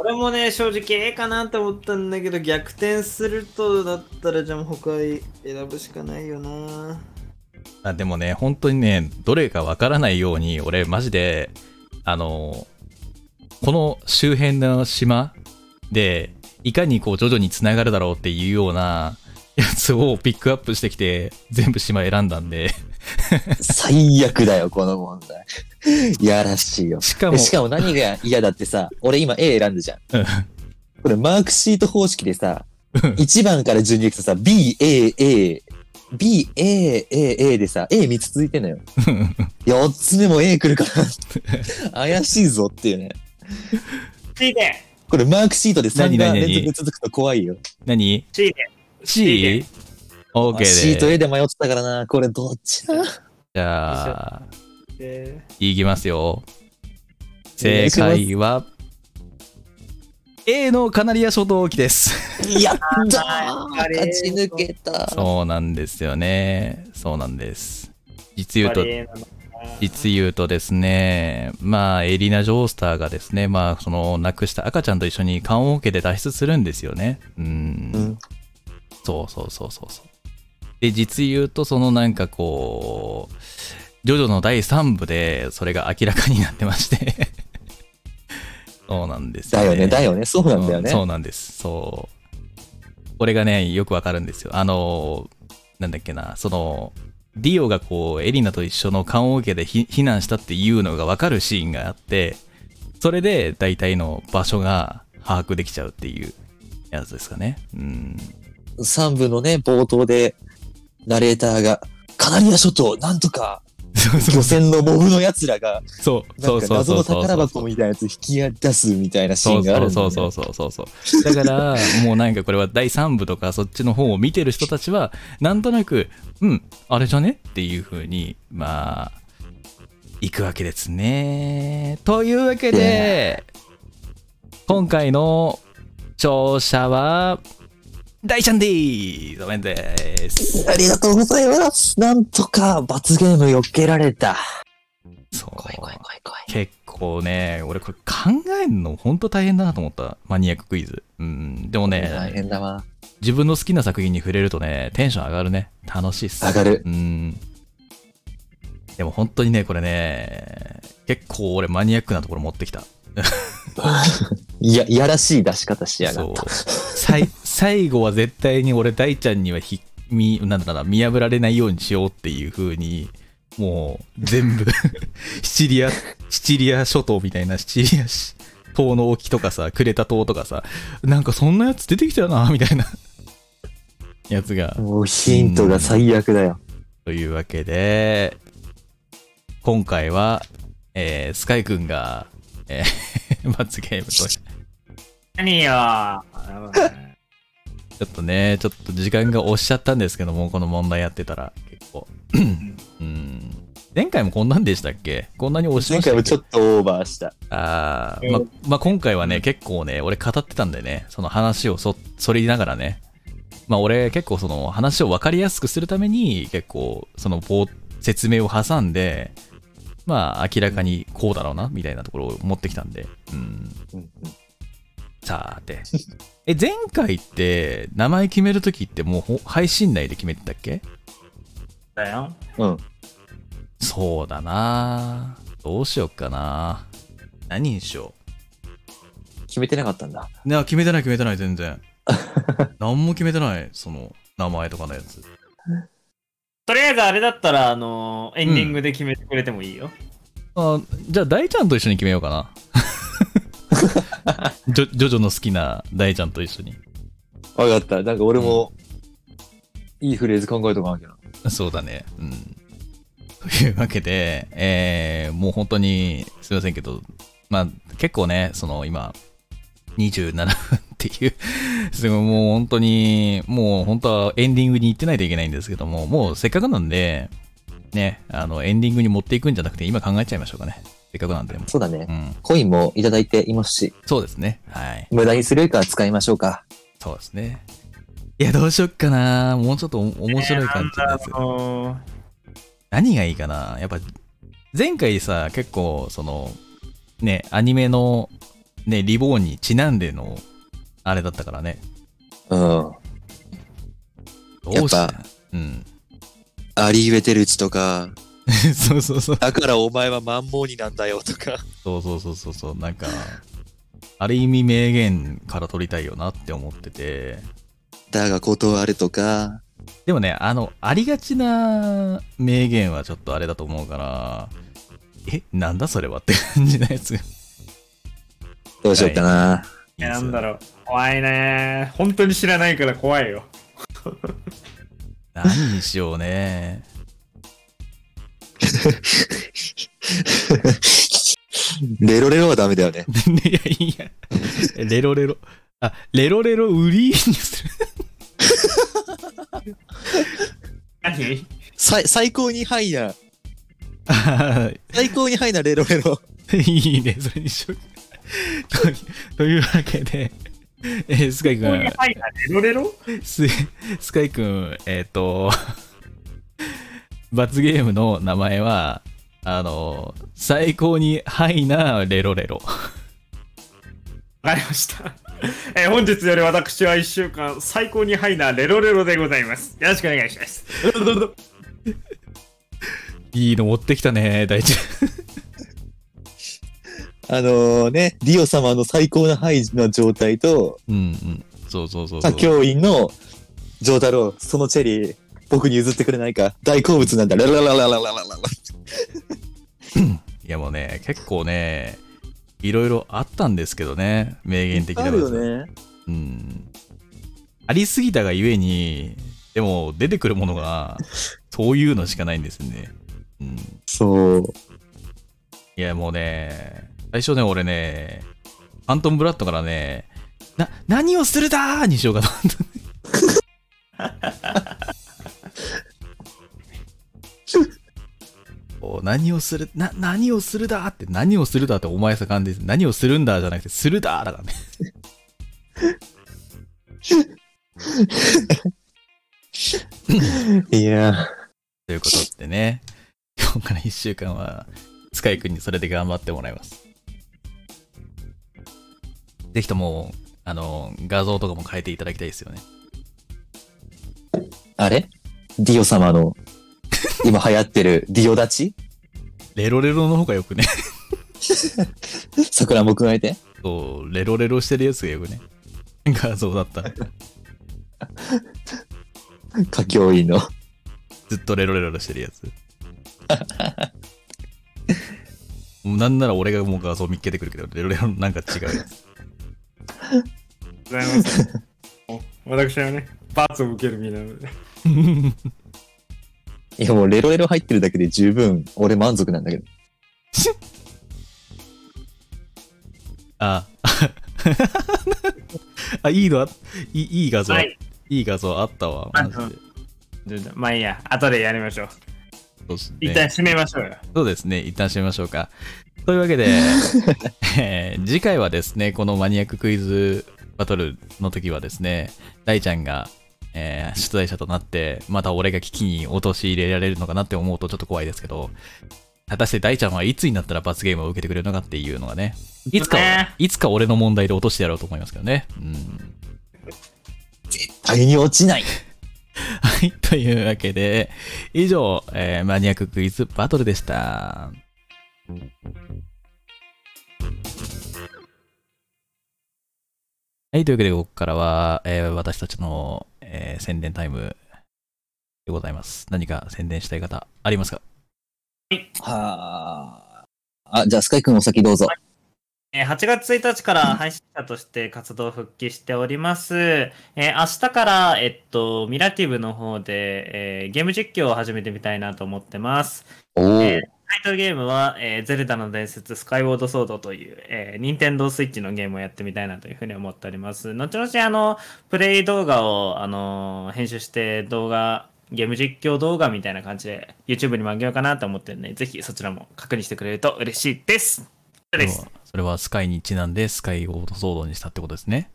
俺もね、正直 A かなって思ったんだけど、逆転するとだったら、じゃあもう他選ぶしかないよな。あでもね、本当にね、どれかわからないように、俺マジで、あの、この周辺の島で、いかにこう徐々に繋がるだろうっていうようなやつをピックアップしてきて、全部島選んだんで、最悪だよ、この問題。いやらしいよ。しかもえ、しかも何が嫌だってさ、俺今 A 選んだじゃん。うんこれマークシート方式でさ、1番から順にいくとさ、B、A、A、B、A、A、A でさ、A3 つ続いてんのよ。4つ目も A 来るから、怪しいぞっていうね。ついてこれマークシートで3が連続続くと怖いよ。何 !C で ?C?OK シートで。A で迷ってたからな。これどっちだ？じゃあ、えいきますよ。正解は、A のカナリア諸島沖です。やったー勝ち抜けた。そうなんですよね。そうなんです。実ー言うと実言うとですね、まあ、エリナ・ジョースターがですね、まあ、その、亡くした赤ちゃんと一緒に棺桶で脱出するんですよね。うん。うんそうそうそうそうそう。で、実言うと、そのなんかこう、ジョジョの第3部で、それが明らかになってまして。そうなんですだよね、だよね。そうなんだよね。うんそうなんです。そう。これがね、よくわかるんですよ。あの、なんだっけな、その、ディオがこう、エリナと一緒の棺桶で避難したっていうのがわかるシーンがあって、それで大体の場所が把握できちゃうっていうやつですかね。うん。3部のね、冒頭で、ナレーターが、カナリア諸島、なんとか、漁船のモブの奴らが、そうそうそう謎の宝箱みたいなやつ引き出すみたいなシーそうンがあるそ。うそうそうそうそうそう。だから、もうなんかこれは第3部とかそっちの方を見てる人たちは、なんとなく、うん、あれじゃねっていう風に、まあ、行くわけですね。というわけで、今回の勝者は、大ちゃんでーすおめでです。ありがとうございます。なんとか罰ゲーム避けられた。そう。怖い怖い怖い怖い。結構ね、俺これ考えるの本当大変だなと思った。マニアッククイズ。うん。でもね、大変だわ。自分の好きな作品に触れるとね、テンション上がるね。楽しいっす。上がる。うん。でも本当にね、これね、結構俺マニアックなところ持ってきた。い や、いやらしい出し方しやがった。。最後は絶対に俺大ちゃんにはひ、み、なんだろうな、見破られないようにしようっていう風に、もう全部 シチリア、シチリア諸島みたいなシチリアし島の沖とかさ、クレタ島とかさ、なんかそんなやつ出てきたよな、みたいなやつが。もうヒントが最悪だよ。というわけで、今回は、えースカイくんが、えー 罰ゲームと、ち何よょっとね、ちょっと時間が押しちゃったんですけども、この問題やってたら、結構。うん。前回もこんなんでしたっけ？こんなに押しま前回もしたっけ？ちょっとオーバーした。あーま、まあ、今回はね、結構ね、俺語ってたんでね、その話をそ、そりながらね、まあ、俺結構その話を分かりやすくするために、結構、その、冒説明を挟んで、まあ明らかにこうだろうなみたいなところを持ってきたんで、うん、うんうん。さてえ前回って名前決めるときってもうほ配信内で決めてたっけ？だよ。うん。そうだな。どうしよっかな。何にしよ決めてなかったんだ。ういや決めてない決めてない全然。何も決めてないその名前とかのやつとりあえずあれだったら、あのーエンディングで決めてくれてもいいよ。あじゃあ大ちゃんと一緒に決めようかな ジョジョジョの好きな大ちゃんと一緒にわかった。なんか俺も、いいフレーズ考えとかなきゃな。そうだね。うん。というわけで、えー、もう本当にすいませんけど、まあ結構ね、その今、27分っていう、すごいもう本当に、もう本当はエンディングに行ってないといけないんですけども、もうせっかくなんで、ね、あの、エンディングに持っていくんじゃなくて今考えちゃいましょうかね。せっかくなんで。そうだねう。ん。コインもいただいていますし、そうですね。はい。無駄にするよりかは使いましょうか。そうですね。いや、どうしよっかな。もうちょっと面白い感じのやつ。えー何がいいかなやっぱ前回さ結構そのねアニメのねリボーンにちなんでのあれだったからね。うん。どうしやっぱうん。アリー・ウェテルチとか、そうそうそう。だからお前はマンモーニなんだよとか。そうそうそうそうそう。なんかある意味名言から取りたいよなって思ってて。だが断るとか、でもねあのありがちな名言はちょっとあれだと思うからえなんだそれはって感じのやつどうしようかな。いやなんだろう。怖いね。本当に知らないから怖いよ。何にしようねレロレロはダメだよね。いやいや、レロレロ。あ、レロレロ売りにする。何？最最高にハイな、あ 最高にハイなレロレロ。いいね、それにしよう。と というわけで、えースカイくん、はい、レロレロススカイくん、えっ、と、罰ゲームの名前は、あの、最高にハイなレロレロ。わかりました。えー本日より私は1週間最高にハイなレロレロでございます。よろしくお願いします。いいの持ってきたね、大地。あのね、ディオ様の最高なハイな状態と、うんうん。そうそうそうそう。歌教員のジョータロウ、そのチェリー、僕に譲ってくれないか。大好物なんだ。ラララララララララ。いやもうね、結構ね、いろいろあったんですけどね、名言的なあるよね。うん。ありすぎたがゆえに、でも出てくるものが、そういうのしかないんですね。うん。そう。いやもうね、最初ね、俺ね、ファントムブラッドからね、な、何をするだーにしようかと思った。何をする、な、何をするだーって、何をするだってお前さかんです。何をするんだじゃなくて、するだーだからね。いやということでね、今日から1週間は、スカイ君にそれで頑張ってもらいます。ぜひとも、あの、画像とかも変えていただきたいですよね。あれ？ディオ様の、今流行ってるディオ立ち？レロレロの方がよくね。桜も加えて？そう、レロレロしてるやつがよくね。画像だったら。歌教員の。ずっとレロレロしてるやつ。なんなら俺がもう画像見っけてくるけど、レロレロなんか違うやつ。ございます。私はね、罰を受ける身なので。いやもうレロレロ入ってるだけで十分俺満足なんだけど。あ、あ、いいの？あいいいい画像、はいい、い画像あったわ、マジで。まあいいや、後でやりましょう。そうっすね一旦締めましょうよ。そうですね、一旦締めましょうか。というわけで、えー次回はですね、このマニアッククイズバトルの時はですね、大ちゃんが、えー出題者となって、また俺が危機に陥れられるのかなって思うとちょっと怖いですけど、果たして大ちゃんはいつになったら罰ゲームを受けてくれるのかっていうのがね、いつか、ねいつか俺の問題で落としてやろうと思いますけどね。うん。絶対に落ちない。はい、というわけで、以上、えーマニアッククイズバトルでした。はい、というわけで、ここからは、えー私たちの、えー宣伝タイムでございます。何か宣伝したい方、ありますか？はあ。あ、じゃあ、スカイ君お先どうぞ。えー8月1日から配信者として活動復帰しております。えー明日から、えっと、ミラティブの方で、えーゲーム実況を始めてみたいなと思ってます。おお、えータイトルゲームは、えーゼルダの伝説スカイウォードソードという、えー、任天堂スイッチのゲームをやってみたいなというふうに思っております。後々、あの、プレイ動画を、あの編集して動画、ゲーム実況動画みたいな感じで YouTube にもあげようかなと思ってるので、ぜひそちらも確認してくれると嬉しいです。それです。それはそれはスカイにちなんでスカイオードソードにしたってことですね。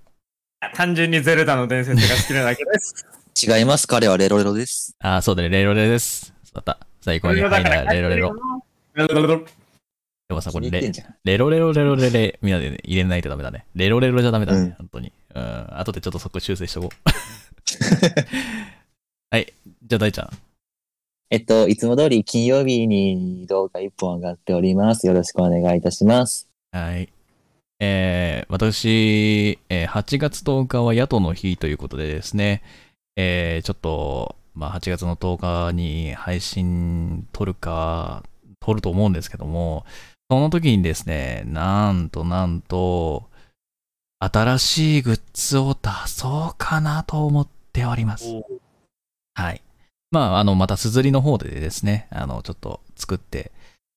単純にゼルダの伝説が好きなだけです。違います。彼はレロレロです。あー、そうだね、レロレロです。そうだった。最高に入ったレロレロ。レロレロ。でもさ、これレ。レロレロレロレレ、みんなで入れないとダメだね。レロレロじゃダメだね、うん本当に。うん。後でちょっとそこ修正しとこう。はい。じゃあ大ちゃん。えっと、いつも通り金曜日に動画1本上がっております。よろしくお願いいたします。はい。えー、私、えー8月10日は野党の日ということでですね、えー、ちょっと、まあ、8月の10日に配信撮るか、撮ると思うんですけども、その時にですね、なんとなんと、新しいグッズを出そうかなと思っております。はい。まあ、あの、また、すずりの方でですね、あの、ちょっと作って、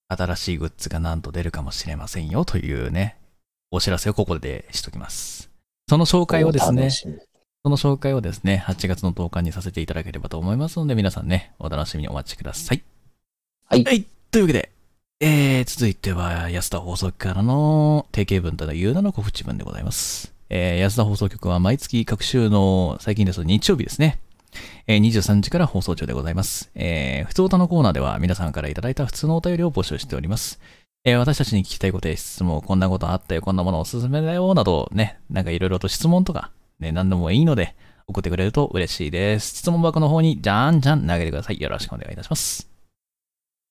新しいグッズがなんと出るかもしれませんよというね、お知らせをここでしときます。その紹介をですねその紹介をですね、8月の10日にさせていただければと思いますので、皆さんね、お楽しみにお待ちください。はいはい。というわけで、えー、続いては、安田放送局からの定型文との有名な告知文でございます。えー、安田放送局は毎月各週の、最近ですと日曜日ですね。えー23時から放送中でございます。えー、普通歌のコーナーでは皆さんからいただいた普通のお便りを募集しております。えー私たちに聞きたいことや質問、こんなことあったよ、こんなものおすすめだよ、などね、なんかいろいろと質問とか、ね、何でもいいので、送ってくれると嬉しいです。質問箱の方にじゃんじゃん投げてください。よろしくお願いいたします。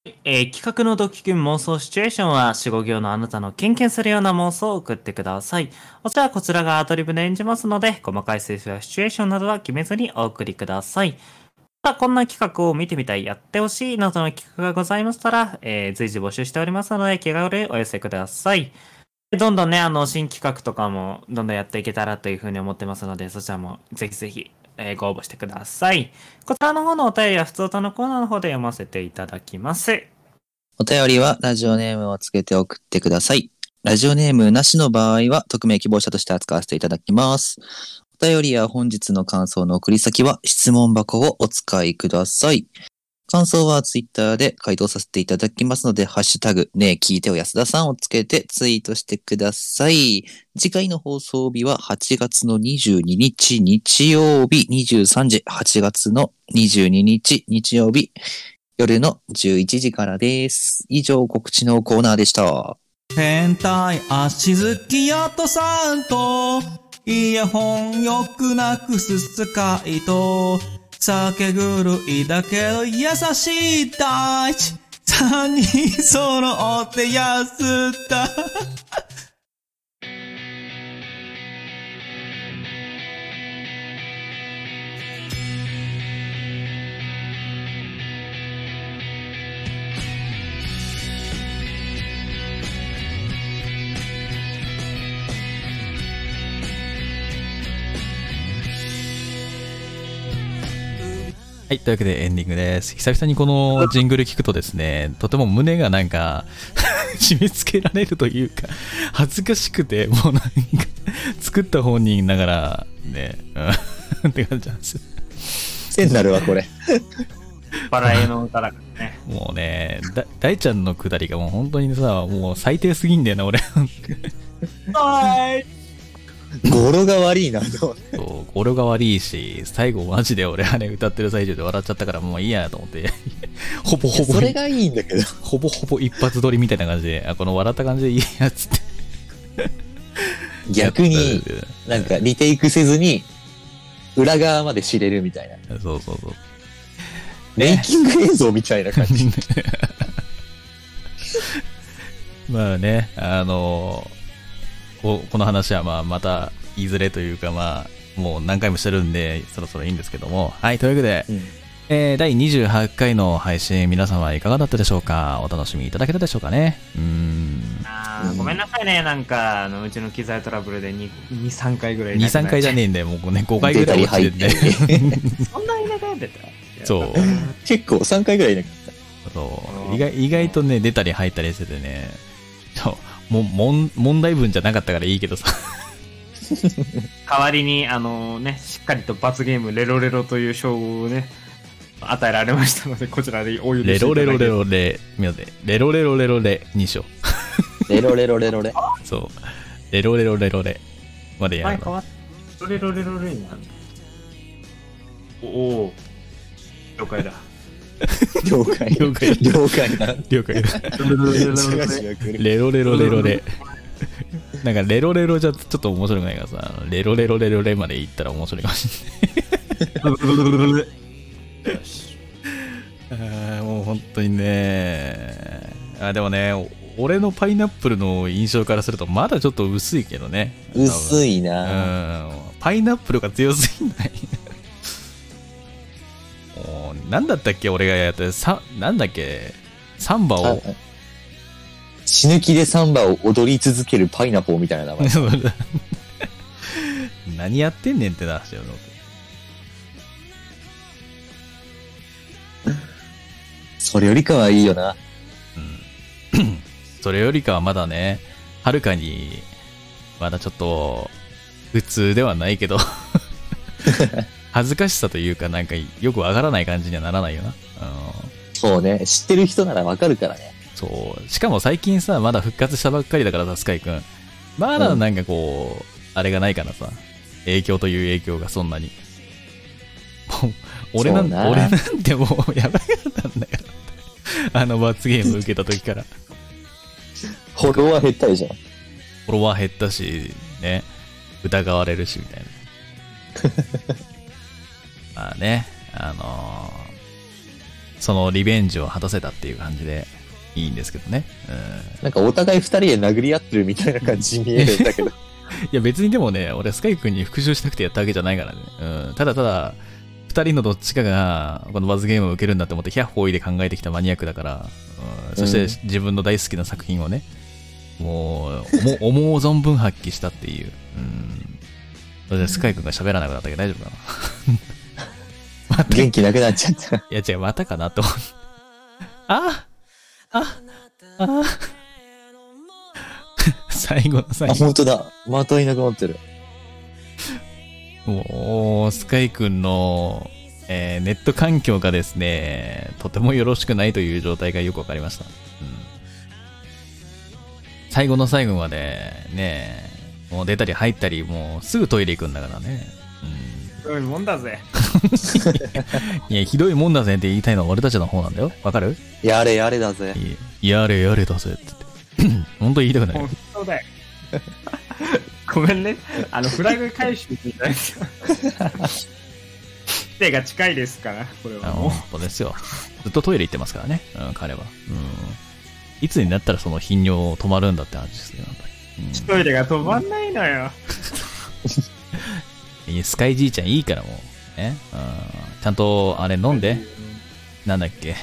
えー企画のドキキュン妄想シチュエーションは4、5行のあなたのキンキンするような妄想を送ってください。お茶はこちらがアドリブで演じますので、細かいセリフやシチュエーションなどは決めずにお送りください。また、こんな企画を見てみたい、やってほしいなどの企画がございましたら、えー随時募集しておりますので、気軽にお寄せください。どんどんね、あの、新企画とかもどんどんやっていけたらというふうに思ってますので、そちらもぜひぜひ、えーご応募してください。こちらの方のお便りは普通歌のコーナーの方で読ませていただきます。お便りはラジオネームをつけて送ってください。ラジオネームなしの場合は匿名希望者として扱わせていただきます。お便りや本日の感想の送り先は質問箱をお使いください。感想はツイッターで回答させていただきますので、ハッシュタグ、ねえ聞いてよ安田さんをつけてツイートしてください。次回の放送日は8月の22日日曜日23時、8月の22日日曜日夜の11時からです。以上告知のコーナーでした。変態足好きやとさんと、イヤホンよくなくすスカイと、酒狂いだけど優しい大地。三人揃って安田。はい、というわけでエンディングです。久々にこのジングル聞くとですね、とても胸がなんか、締め付けられるというか、恥ずかしくて、もうなんか、作った本人ながら、ね、うんって感じなんですよ。癖になるわ、これ。笑いの歌だからね。もうね、だ大ちゃんのくだりがもう本当にさ、もう最低すぎんだよな、俺。はい。語呂が悪いな、と。そう、俺が悪いし、最後マジで俺あれ歌ってる最中で笑っちゃったからもういいやと思って、ほぼほぼそれがいいんだけど。ほぼほぼ一発撮りみたいな感じであこの笑った感じでいいやつって逆に、なんかリテイクせずに、裏側まで知れるみたいな。そうそうそうメイキング映像みたいな感じ。まあね、あのここの話はまあまたいずれというかまあもう何回もしてるんでそろそろいいんですけども。はいというわけで、うん。えー第28回の配信皆様はいかがだったでしょうか？お楽しみいただけたでしょうかね？うーん。あーごめんなさいね、なんか、あのうちの機材トラブルで2、2 3回ぐらい。23回じゃねえんでもうね5回ぐらい落ちて出たりてねそんなに長い出た？そう。結構3回ぐらいいなかっそう。意外意外とね出たり入ったりしててね。そうももん問題文じゃなかったからいいけどさ。代わりに、あのね、しっかりと罰ゲーム、レロレロという称号をね、与えられましたので、こちらでお許しいレロレロレロレみんなで。レロレロレロレにしよた。レロレロレロレ。うそう。レロレロレロレ。までやるの前変わっレロレロレロになるおおー了解だ。了解。了解了解な。了解 レロレロレロレなんかレロレロじゃちょっと面白くないからさレロレロレロレまで行ったら面白いかもしれないあーもう本当にねあでもねお俺のパイナップルの印象からするとまだちょっと薄いけどね薄いいな。うんパイナップルが強すぎないもうなんだったっけ俺がやってさなんだっけサンバあを死ぬ気でサンバを踊り続けるパイナポーみたいな名前。何やってんねんって話よそれよりかはいいよな。それよりかはまだねはるかにまだちょっと普通ではないけど 恥ずかしさというかなんかよくわからない感じにはならないよな、うんそうね。知ってる人ならわかるからね。そう。しかも最近さ、まだ復活したばっかりだからさ、スカイくん。まだなんかこう、あれがないからさ、影響という影響がそんなに。俺なんな俺なんてもうやばかったんだから。あの罰ゲーム受けた時から。フォロワー減ったでしょ。フォロワー減ったし、ね、疑われるし、みたいな。まあね、あのーそのリベンジを果たせたっていう感じでいいんですけどね。うんなんかお互い二人で殴り合ってるみたいな感じに見えるんだけど。いや別にでもね、俺スカイ君に復讐したくてやったわけじゃないからね。うん。ただただ、二人のどっちかがこのバズゲームを受けるんだって思って100歩いで考えてきたマニアックだから、うん、そして自分の大好きな作品をね、もう、思思う存分発揮したっていう。うん。それでスカイ君が喋らなくなったけど大丈夫かな？また、い元気なくなっちゃった。や違う、またかなと思って。あああ 最後の最あ、後。本当だ。またいなくなってる。もう、スカイくんの、えーネット環境がですね、とてもよろしくないという状態がよくわかりました。うん最後の最後まで、ね、もう出たり入ったり、もうすぐトイレ行くんだからね。そういうもんだぜ。うん、いや、ひどいもんだぜって言いたいのは俺たちの方なんだよ。わかる？やれやれだぜ。いやれやれだぜって言って。本当言いたくない本。当だよ。ごめんね。あの、フラグ回収みたいですよ。手が近いですから、これあはもう。本当ですよ。ずっとトイレ行ってますからね、うん、彼は。うん。いつになったらその頻尿止まるんだって話ですよ、やっぱり。うんトイレが止まんないのよ。いやスカイじいちゃんいいからもう。ね？うん。ちゃんと、あれ飲んで。なんだっけ？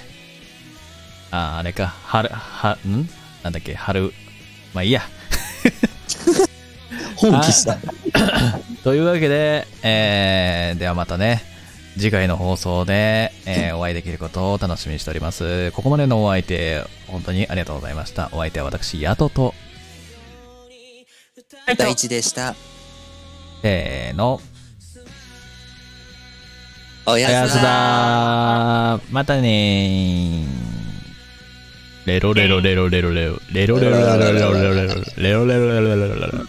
あ、あれか。春、は、ん？なんだっけ？春。まあいいや。放棄した。というわけで、えー、ではまたね、次回の放送で、えーお会いできることを楽しみにしております。ここまでのお相手、本当にありがとうございました。お相手は私、ヤトと、第一でした。せーの、おやすおやすだ。またねー。レロレロレロレロレロ。レロレロレロレロレロレロレロレロレロレロレロ